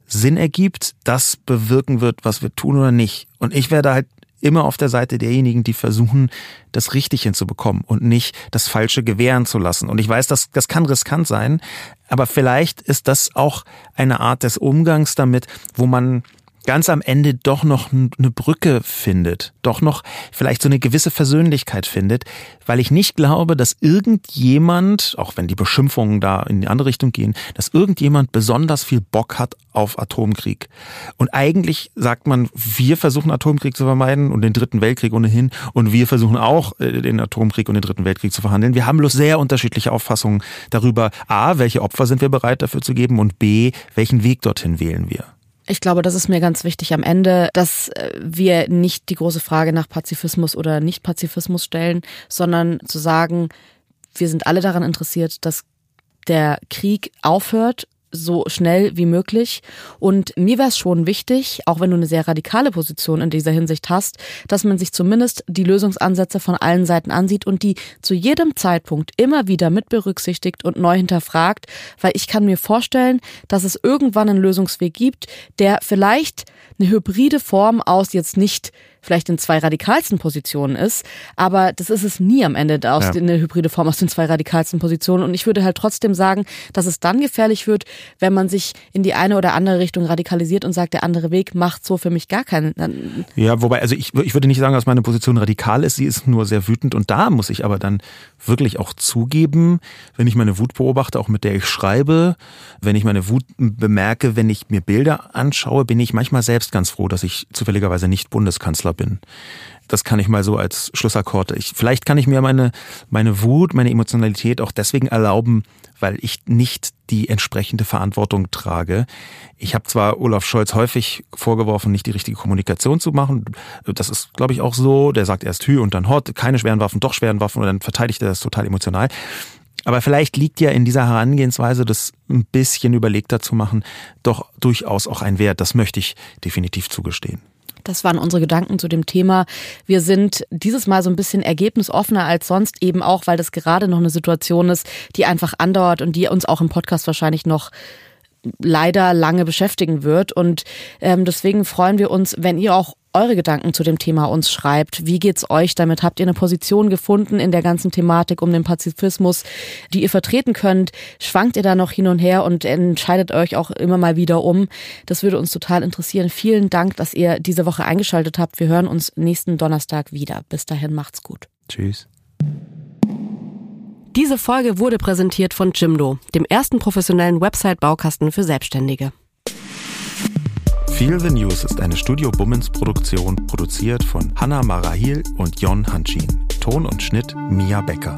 Sinn ergibt, das bewirken wird, was wir tun oder nicht. Und ich werde halt immer auf der Seite derjenigen, die versuchen, das richtig hinzubekommen und nicht das Falsche gewähren zu lassen. Und ich weiß, das, das kann riskant sein, aber vielleicht ist das auch eine Art des Umgangs damit, wo man ganz am Ende doch noch eine Brücke findet, doch noch vielleicht so eine gewisse Versöhnlichkeit findet, weil ich nicht glaube, dass irgendjemand, auch wenn die Beschimpfungen da in die andere Richtung gehen, dass irgendjemand besonders viel Bock hat auf Atomkrieg. Und eigentlich sagt man, wir versuchen Atomkrieg zu vermeiden und den dritten Weltkrieg ohnehin und wir versuchen auch äh, den Atomkrieg und den dritten Weltkrieg zu verhandeln. Wir haben bloß sehr unterschiedliche Auffassungen darüber, a, welche Opfer sind wir bereit dafür zu geben und b, welchen Weg dorthin wählen wir. Ich glaube, das ist mir ganz wichtig am Ende, dass äh, wir nicht die große Frage nach Pazifismus oder Nicht-Pazifismus stellen, sondern zu sagen, wir sind alle daran interessiert, dass der Krieg aufhört so schnell wie möglich. Und mir wäre es schon wichtig, auch wenn du eine sehr radikale Position in dieser Hinsicht hast, dass man sich zumindest die Lösungsansätze von allen Seiten ansieht und die zu jedem Zeitpunkt immer wieder mit berücksichtigt und neu hinterfragt, weil ich kann mir vorstellen, dass es irgendwann einen Lösungsweg gibt, der vielleicht eine hybride Form aus jetzt nicht vielleicht in zwei radikalsten Positionen ist, aber das ist es nie am Ende aus ja. eine hybride Form aus den zwei radikalsten Positionen. Und ich würde halt trotzdem sagen, dass es dann gefährlich wird, wenn man sich in die eine oder andere Richtung radikalisiert und sagt, der andere Weg macht so für mich gar keinen. Ja, wobei, also ich, ich würde nicht sagen, dass meine Position radikal ist, sie ist nur sehr wütend und da muss ich aber dann wirklich auch zugeben, wenn ich meine Wut beobachte, auch mit der ich schreibe, wenn ich meine Wut bemerke, wenn ich mir Bilder anschaue, bin ich manchmal selbst ganz froh, dass ich zufälligerweise nicht Bundeskanzler bin. Das kann ich mal so als Schlussakkord. Ich, vielleicht kann ich mir meine, meine Wut, meine Emotionalität auch deswegen erlauben, weil ich nicht die entsprechende Verantwortung trage. Ich habe zwar Olaf Scholz häufig vorgeworfen, nicht die richtige Kommunikation zu machen. Das ist, glaube ich, auch so. Der sagt erst Hü und dann Hort, keine schweren Waffen, doch schweren Waffen und dann verteidigt er das total emotional. Aber vielleicht liegt ja in dieser Herangehensweise, das ein bisschen überlegter zu machen, doch durchaus auch ein Wert. Das möchte ich definitiv zugestehen. Das waren unsere Gedanken zu dem Thema. Wir sind dieses Mal so ein bisschen ergebnisoffener als sonst, eben auch, weil das gerade noch eine Situation ist, die einfach andauert und die uns auch im Podcast wahrscheinlich noch leider lange beschäftigen wird. Und ähm, deswegen freuen wir uns, wenn ihr auch eure Gedanken zu dem Thema uns schreibt. Wie geht's euch damit? Habt ihr eine Position gefunden in der ganzen Thematik um den Pazifismus, die ihr vertreten könnt? Schwankt ihr da noch hin und her und entscheidet euch auch immer mal wieder um? Das würde uns total interessieren. Vielen Dank, dass ihr diese Woche eingeschaltet habt. Wir hören uns nächsten Donnerstag wieder. Bis dahin macht's gut. Tschüss. Diese Folge wurde präsentiert von Jimdo, dem ersten professionellen Website-Baukasten für Selbstständige. Feel the News ist eine Studio Bummens Produktion, produziert von Hanna Marahil und Jon Hanschin. Ton und Schnitt Mia Becker.